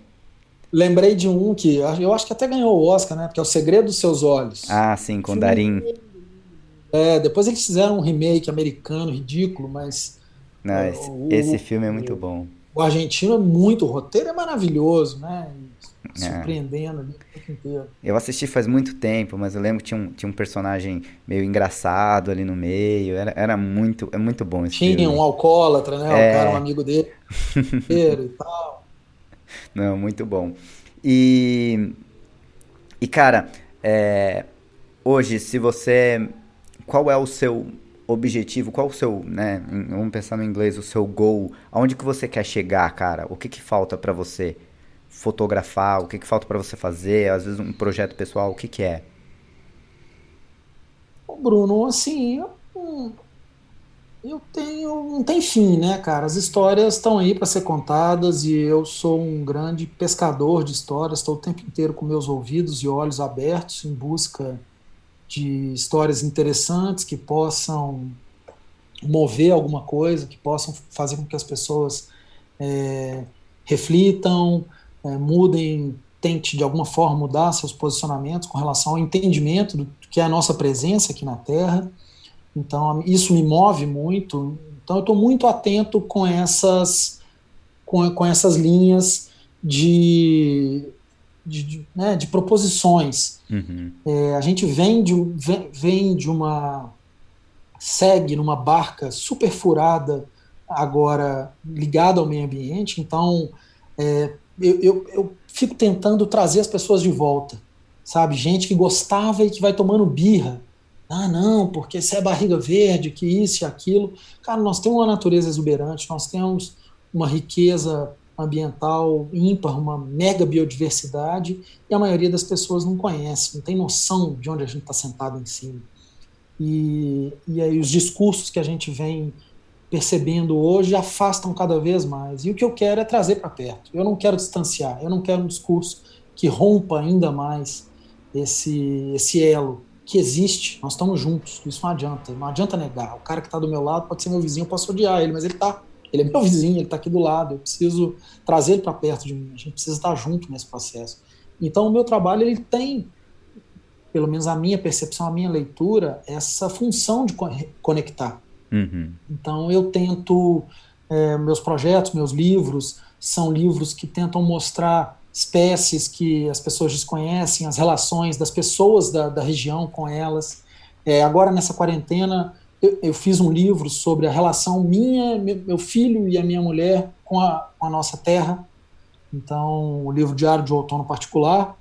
Speaker 2: lembrei de um que eu acho que até ganhou o Oscar, né? Porque é o Segredo dos Seus Olhos.
Speaker 1: Ah, sim, com Darim.
Speaker 2: É, depois eles fizeram um remake americano ridículo, mas.
Speaker 1: Não, esse, o, esse filme é muito bom.
Speaker 2: O argentino é muito, o roteiro é maravilhoso, né? É. surpreendendo ali o tempo inteiro.
Speaker 1: Eu assisti faz muito tempo, mas eu lembro que tinha um, tinha um personagem meio engraçado ali no meio. Era, era muito, é muito bom esse
Speaker 2: Tinha
Speaker 1: filme.
Speaker 2: um alcoólatra, né? É. O cara, um amigo dele. e tal.
Speaker 1: Não, muito bom. E, e cara, é, hoje, se você. Qual é o seu objetivo? Qual o seu, né? Vamos pensar no inglês, o seu goal. Aonde que você quer chegar, cara? O que que falta para você? Fotografar? O que, que falta para você fazer? Às vezes um projeto pessoal, o que, que é?
Speaker 2: Bruno, assim, eu, Eu tenho. Não tem fim, né, cara? As histórias estão aí para ser contadas e eu sou um grande pescador de histórias. Estou o tempo inteiro com meus ouvidos e olhos abertos em busca de histórias interessantes que possam mover alguma coisa, que possam fazer com que as pessoas é, reflitam, é, mudem, tente de alguma forma mudar seus posicionamentos com relação ao entendimento do que é a nossa presença aqui na Terra. Então, isso me move muito. Então, eu estou muito atento com essas, com, com essas linhas de, de, de, né, de proposições. Uhum. É, a gente vem de, vem, vem de uma. segue numa barca super furada, agora ligada ao meio ambiente. Então, é, eu, eu, eu fico tentando trazer as pessoas de volta. Sabe? Gente que gostava e que vai tomando birra ah, não, porque você é barriga verde, que isso e aquilo. Cara, nós temos uma natureza exuberante, nós temos uma riqueza ambiental ímpar, uma mega biodiversidade, e a maioria das pessoas não conhece, não tem noção de onde a gente está sentado em cima. E, e aí os discursos que a gente vem percebendo hoje afastam cada vez mais. E o que eu quero é trazer para perto. Eu não quero distanciar, eu não quero um discurso que rompa ainda mais esse, esse elo que existe, nós estamos juntos, isso não adianta, não adianta negar. O cara que está do meu lado pode ser meu vizinho, eu posso odiar ele, mas ele está, ele é meu vizinho, ele está aqui do lado, eu preciso trazer ele para perto de mim, a gente precisa estar junto nesse processo. Então o meu trabalho ele tem, pelo menos a minha percepção, a minha leitura, essa função de conectar. Uhum. Então eu tento, é, meus projetos, meus livros, são livros que tentam mostrar espécies que as pessoas desconhecem, as relações das pessoas da, da região com elas. É, agora, nessa quarentena, eu, eu, fiz um livro sobre a relação minha, meu filho e a minha mulher com a, com a nossa terra. Então, o livro Diário de Outono Particular,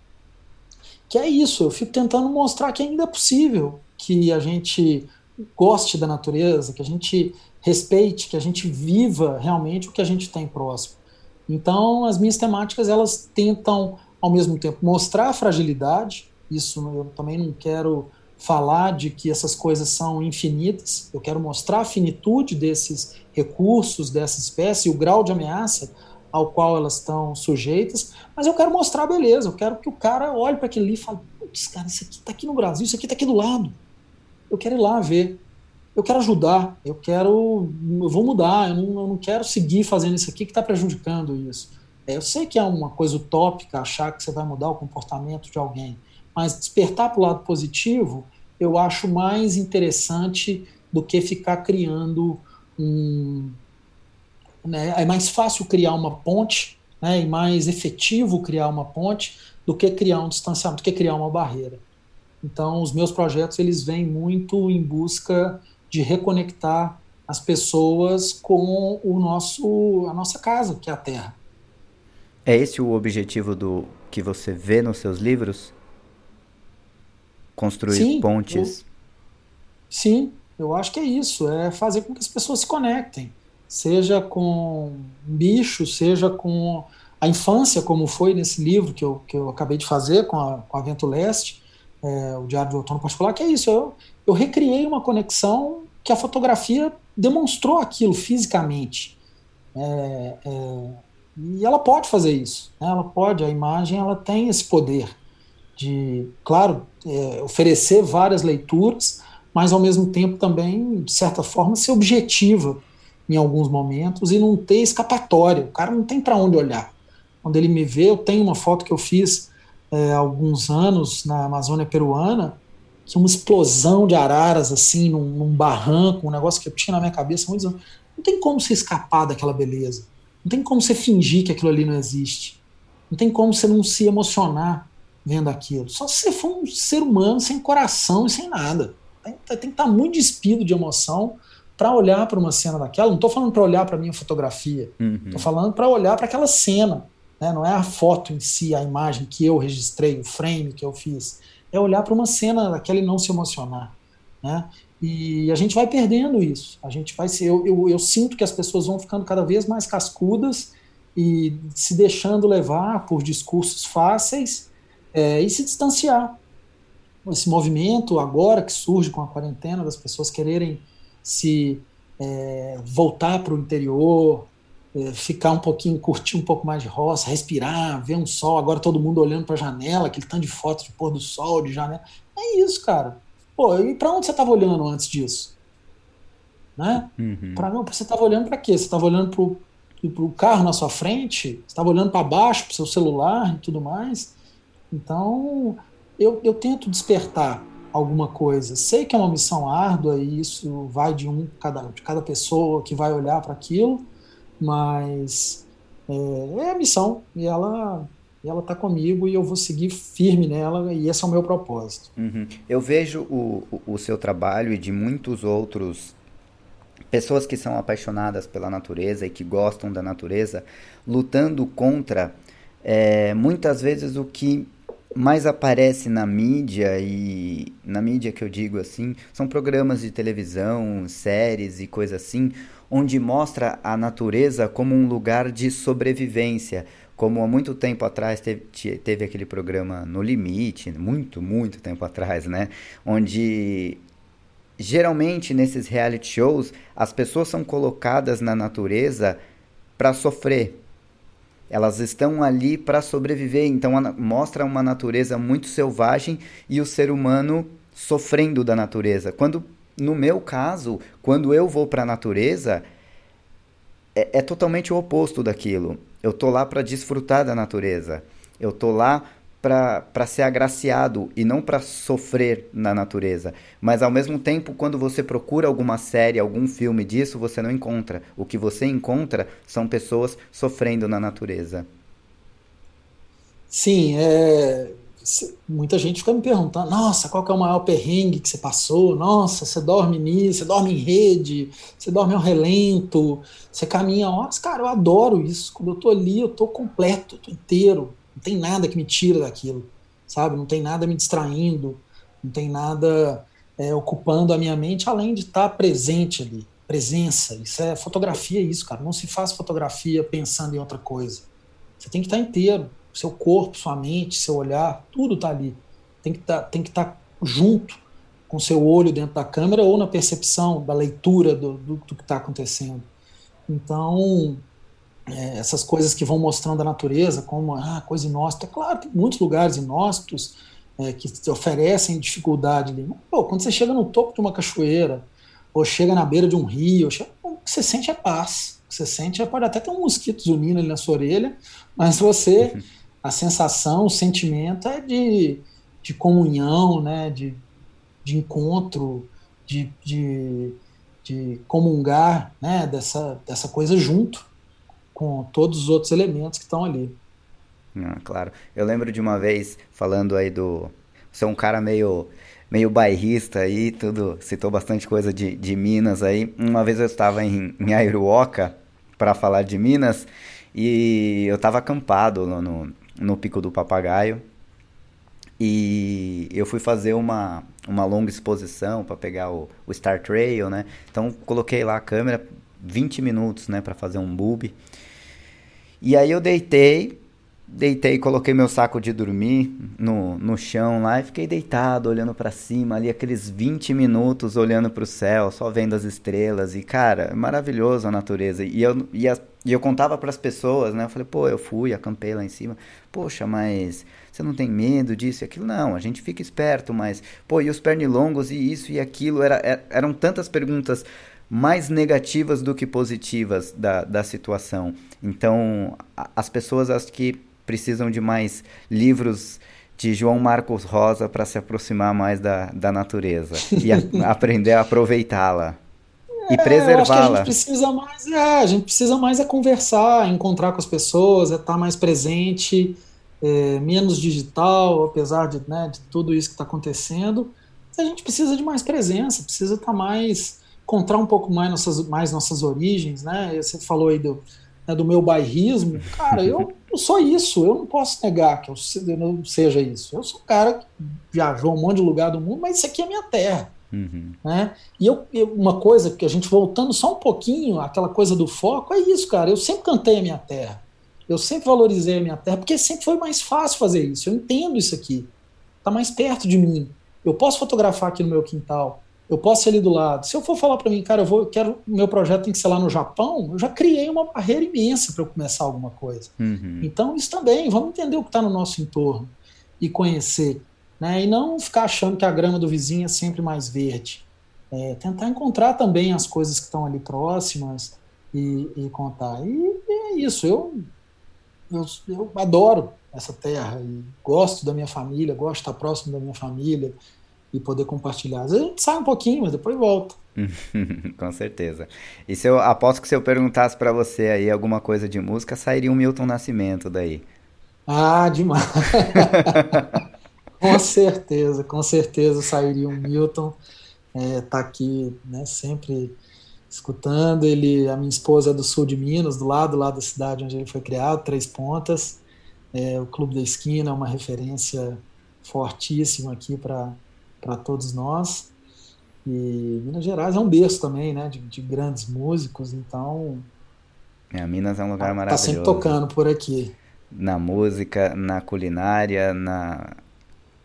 Speaker 2: que é isso, eu fico tentando mostrar que ainda é possível que a gente goste da natureza, que a gente respeite, que a gente viva realmente o que a gente tem próximo. Então, as minhas temáticas elas tentam ao mesmo tempo mostrar a fragilidade. Isso eu também não quero falar de que essas coisas são infinitas. Eu quero mostrar a finitude desses recursos, dessa espécie, o grau de ameaça ao qual elas estão sujeitas, mas eu quero mostrar a beleza. Eu quero que o cara olhe para aquilo ali e fale: putz, cara, isso aqui está aqui no Brasil, isso aqui está aqui do lado. Eu quero ir lá ver eu quero ajudar, eu quero, eu vou mudar, eu não, eu não quero seguir fazendo isso aqui que está prejudicando isso. É, eu sei que é uma coisa utópica achar que você vai mudar o comportamento de alguém, mas despertar para o lado positivo eu acho mais interessante do que ficar criando um. Né, é mais fácil criar uma ponte né, e mais efetivo criar uma ponte do que criar um distanciamento, do que criar uma barreira. Então, os meus projetos eles vêm muito em busca de reconectar as pessoas com o nosso, a nossa casa, que é a Terra.
Speaker 1: É esse o objetivo do que você vê nos seus livros? Construir sim, pontes?
Speaker 2: Eu, sim, eu acho que é isso. É fazer com que as pessoas se conectem. Seja com bicho, seja com a infância, como foi nesse livro que eu, que eu acabei de fazer com a, com a Vento Leste, é, o Diário do Outono Particular, que é isso. Eu, eu recriei uma conexão que a fotografia demonstrou aquilo fisicamente. É, é, e ela pode fazer isso. Né? Ela pode, a imagem ela tem esse poder de, claro, é, oferecer várias leituras, mas ao mesmo tempo também, de certa forma, ser objetiva em alguns momentos e não ter escapatória. O cara não tem para onde olhar. Quando ele me vê, eu tenho uma foto que eu fiz é, alguns anos na Amazônia peruana, que uma explosão de araras, assim, num, num, barranco, um negócio que eu tinha na minha cabeça muitos anos. Não tem como você escapar daquela beleza. Não tem como você fingir que aquilo ali não existe. Não tem como você não se emocionar vendo aquilo. Só se você for um ser humano sem coração e sem nada. Tem, tem que estar muito despido de emoção para olhar para uma cena daquela. Não estou falando para olhar para minha fotografia. Estou uhum. falando para olhar para aquela cena. Né? Não é a foto em si, a imagem que eu registrei, o frame que eu fiz é olhar para uma cena daquela e não se emocionar, né? E a gente vai perdendo isso. A gente vai ser, eu, eu, eu sinto que as pessoas vão ficando cada vez mais cascudas e se deixando levar por discursos fáceis é, e se distanciar. Esse movimento agora que surge com a quarentena das pessoas quererem se é, voltar para o interior, ficar um pouquinho, curtir um pouco mais de roça, respirar, ver um sol. Agora todo mundo olhando para a janela, aquele tanto de fotos de pôr do sol, de janela. É isso, cara. Pô, e para onde você estava olhando antes disso? Né? Uhum. Pra, não, você estava olhando para quê? Você estava olhando para o carro na sua frente? Você estava olhando para baixo, para o seu celular e tudo mais? Então, eu, eu tento despertar alguma coisa. Sei que é uma missão árdua e isso vai de um cada, de cada pessoa que vai olhar para aquilo, mas é, é, a missão e ela ela está comigo e eu vou seguir firme nela e esse é o meu propósito.
Speaker 1: Uhum. Eu vejo o, o, o seu trabalho e de muitos outros pessoas que são apaixonadas pela natureza e que gostam da natureza lutando contra é, muitas vezes o que mais aparece na mídia e na mídia que eu digo assim são programas de televisão, séries e coisas assim, onde mostra a natureza como um lugar de sobrevivência, como há muito tempo atrás teve, teve aquele programa No Limite, muito, muito tempo atrás, né? Onde geralmente nesses reality shows as pessoas são colocadas na natureza para sofrer, elas estão ali para sobreviver, então mostra uma natureza muito selvagem e o ser humano sofrendo da natureza. Quando, no meu caso, quando eu vou para a natureza, é, é, totalmente o oposto daquilo. Eu tô lá para desfrutar da natureza. Eu tô lá para ser agraciado e não para sofrer na natureza. Mas ao mesmo tempo, quando você procura alguma série, algum filme disso, você não encontra. O que você encontra são pessoas sofrendo na natureza.
Speaker 2: Sim, é... muita gente fica me perguntando: nossa, qual que é o maior perrengue que você passou? Nossa, você dorme nisso, você dorme em rede, você dorme ao relento, você caminha horas. Cara, eu adoro isso. Quando eu tô ali, eu tô completo, tô inteiro não tem nada que me tira daquilo, sabe? Não tem nada me distraindo, não tem nada é, ocupando a minha mente, além de estar presente ali. Presença, isso é fotografia, isso, cara. Não se faz fotografia pensando em outra coisa. Você tem que estar inteiro. Seu corpo, sua mente, seu olhar, tudo está ali. Tem que tá, estar tá junto com seu olho dentro da câmera ou na percepção da leitura do, do, do que está acontecendo. Então, é, essas coisas que vão mostrando a natureza como ah, coisa inóspita. Claro, tem muitos lugares inóspitos é, que oferecem dificuldade. Mas, pô, quando você chega no topo de uma cachoeira, ou chega na beira de um rio, chega, o que você sente é paz. O que você sente é, pode até ter um mosquito zunindo ali na sua orelha, mas você, a sensação, o sentimento é de, de comunhão, né, de, de encontro, de, de, de comungar né, dessa, dessa coisa junto com todos os outros elementos que estão ali.
Speaker 1: Ah, claro. Eu lembro de uma vez falando aí do. Você é um cara meio, meio bairrista aí, tudo. Citou bastante coisa de, de Minas aí. Uma vez eu estava em, em Airuoca para falar de Minas e eu estava acampado no, no, no Pico do Papagaio. E eu fui fazer uma, uma longa exposição para pegar o, o Star Trail, né? Então coloquei lá a câmera, 20 minutos, né, para fazer um boob. E aí eu deitei, deitei, coloquei meu saco de dormir no, no chão lá e fiquei deitado, olhando para cima, ali aqueles 20 minutos olhando para o céu, só vendo as estrelas. E, cara, é maravilhoso a natureza. E eu, e, a, e eu contava para as pessoas, né? Eu falei, pô, eu fui, acampei lá em cima. Poxa, mas você não tem medo disso e aquilo? Não, a gente fica esperto, mas, pô, e os pernilongos e isso e aquilo? Era, era é, eram tantas perguntas mais negativas do que positivas da, da situação. Então, a, as pessoas acho que precisam de mais livros de João Marcos Rosa para se aproximar mais da, da natureza e a, aprender a aproveitá-la e preservá-la.
Speaker 2: É, a gente precisa mais, é, a gente precisa mais é conversar, encontrar com as pessoas, é estar mais presente, é, menos digital, apesar de, né, de tudo isso que está acontecendo. A gente precisa de mais presença, precisa estar mais encontrar um pouco mais nossas, mais nossas origens, né? Você falou aí do, né, do meu bairrismo. Cara, eu, eu sou isso, eu não posso negar que eu, não seja isso. Eu sou um cara que viajou um monte de lugar do mundo, mas isso aqui é minha terra. Uhum. Né? E eu, eu, uma coisa que a gente voltando só um pouquinho, aquela coisa do foco, é isso, cara. Eu sempre cantei a minha terra. Eu sempre valorizei a minha terra, porque sempre foi mais fácil fazer isso. Eu entendo isso aqui. Está mais perto de mim. Eu posso fotografar aqui no meu quintal eu posso ir ali do lado. Se eu for falar para mim, cara, eu vou, eu quero, meu projeto tem que ser lá no Japão, eu já criei uma barreira imensa para eu começar alguma coisa. Uhum. Então, isso também, vamos entender o que está no nosso entorno e conhecer. Né? E não ficar achando que a grama do vizinho é sempre mais verde. É, tentar encontrar também as coisas que estão ali próximas e, e contar. E, e, é isso, eu, eu, eu adoro essa terra e gosto da minha família, gosto de estar próximo da minha família e poder compartilhar. Às vezes a gente sai um pouquinho, mas depois volta.
Speaker 1: Com certeza. E se eu aposto que se eu perguntasse para você aí alguma coisa de música, sairia um Milton Nascimento daí.
Speaker 2: Ah, demais. com certeza, com certeza sairia um Milton. É, tá aqui, né, sempre escutando. Ele, a minha esposa é do sul de Minas, do lado lá da cidade onde ele foi criado, Três Pontas. É, o Clube da Esquina é uma referência fortíssima aqui para todos nós. E Minas Gerais é um berço também, né, de, de grandes músicos, então...
Speaker 1: É, Minas é um lugar tá, maravilhoso.
Speaker 2: Tá sempre tocando por aqui.
Speaker 1: Na música, na culinária, na,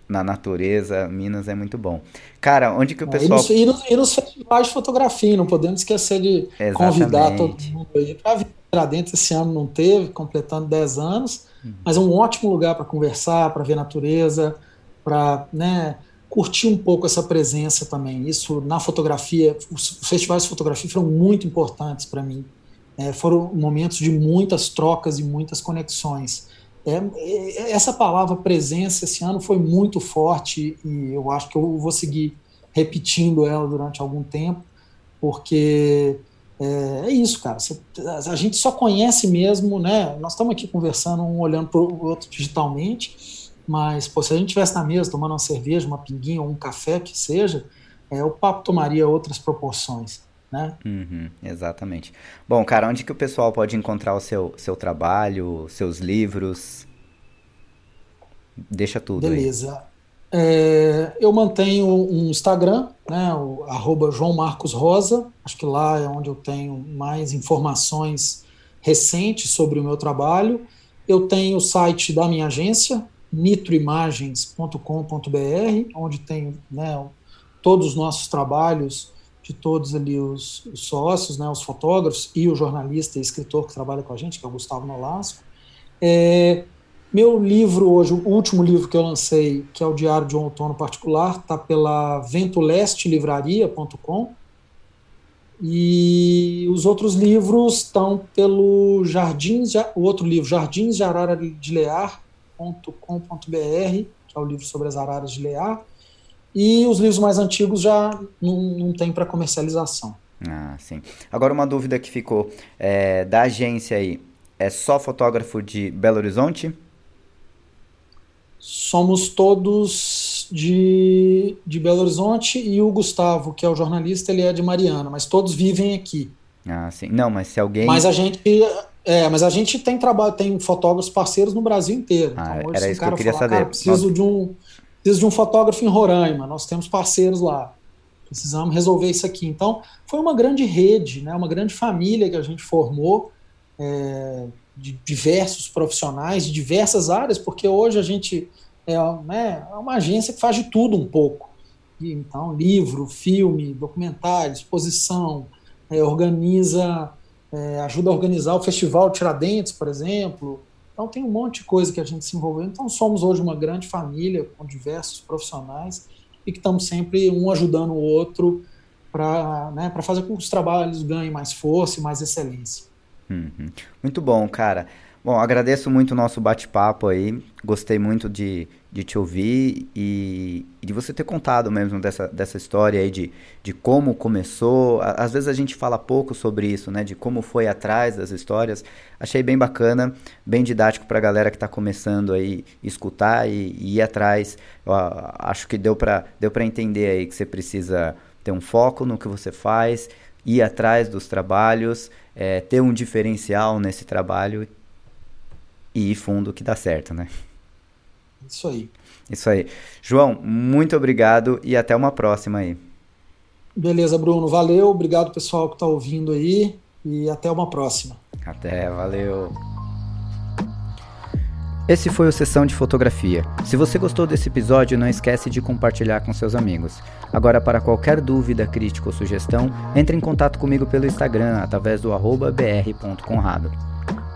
Speaker 1: na natureza, Minas é muito bom. Cara, onde que o pessoal... É,
Speaker 2: e, nos, e, nos, festivais de fotografia, não podemos esquecer de Exatamente. convidar todo mundo aí para vir para dentro. Esse ano não teve, completando 10 anos, uhum. mas é um ótimo lugar para conversar, para ver natureza, para né, curtir um pouco essa presença também. Isso na fotografia, os festivais de fotografia foram muito importantes para mim. É, foram momentos de muitas trocas e muitas conexões. É, é, essa palavra presença esse ano foi muito forte e eu acho que eu vou seguir repetindo ela durante algum tempo, porque é, é isso, cara. A gente só conhece mesmo, né? Nós estamos aqui conversando, um olhando para o outro digitalmente, mas pô, se a gente estivesse na mesa tomando uma cerveja, uma pinguinha ou um café, que seja, é, o papo tomaria outras proporções. Né?
Speaker 1: Uhum, exatamente. Bom, cara, onde que o pessoal pode encontrar o seu, seu trabalho, seus livros? Deixa tudo
Speaker 2: Beleza. É, eu mantenho um Instagram, né, o arroba João Marcos Rosa, acho que lá é onde eu tenho mais informações recentes sobre o meu trabalho. Eu tenho o site da minha agência, nitroimagens.com.br, onde tem né, todos os nossos trabalhos de todos ali os, os, sócios, né, os fotógrafos e o jornalista e escritor que trabalha com a gente, que é o Gustavo Nolasco. É, meu livro hoje, o último livro que eu lancei, que é o Diário de um Outono Particular, está pela ventolestelivraria.com e os outros livros estão pelo Jardins, o outro livro, Jardins de Arara de Lear.com.br, que é o livro sobre as araras de Lear, e os livros mais antigos já não, não tem para comercialização.
Speaker 1: Ah, sim. Agora uma dúvida que ficou é, da agência aí, é só fotógrafo de Belo Horizonte?
Speaker 2: Somos todos de, de Belo Horizonte e o Gustavo, que é o jornalista, ele é de Mariana, mas todos vivem aqui.
Speaker 1: Ah, sim. Não, mas se alguém.
Speaker 2: Mas a gente. É, mas a gente tem trabalho, tem fotógrafos parceiros no Brasil inteiro.
Speaker 1: Ah, então, hoje, era isso que eu queria falar, saber.
Speaker 2: preciso de um Preciso de um fotógrafo em Roraima, nós temos parceiros lá. Precisamos resolver isso aqui. Então, foi uma grande rede, né, uma grande família que a gente formou, é, de diversos profissionais, de diversas áreas, porque hoje a gente é, né, é uma agência que faz de tudo um pouco. E, então, livro, filme, documentário, exposição, é, organiza, é, ajuda a organizar o Festival Tiradentes, por exemplo, então tem um monte de coisa que a gente se envolveu. Então somos hoje uma grande família com diversos profissionais e que estamos sempre um ajudando o outro para né, fazer com que os trabalhos ganhem mais força e mais excelência.
Speaker 1: Uhum. Muito bom, cara. Bom, agradeço muito o nosso bate-papo aí. Gostei muito de, de te ouvir e, e, de você ter contado mesmo dessa, dessa história aí de, de como começou. Às vezes a gente fala pouco sobre isso, né? De como foi atrás das histórias. Achei bem bacana, bem didático para a galera que está começando aí escutar e, e, ir atrás. Eu acho que deu para deu entender aí que você precisa ter um foco no que você faz, ir atrás dos trabalhos, é, ter um diferencial nesse trabalho e ir fundo que dá certo, né?
Speaker 2: Isso aí.
Speaker 1: Isso aí. João, muito obrigado e até uma próxima aí.
Speaker 2: Beleza, Bruno. Valeu. Obrigado, pessoal que está ouvindo aí. E até uma próxima.
Speaker 1: Até, valeu. Esse foi o Sessão de Fotografia. Se você gostou desse episódio, não esquece de compartilhar com seus amigos. Agora, para qualquer dúvida, crítica ou sugestão, entre em contato comigo pelo Instagram, através do br.conrado.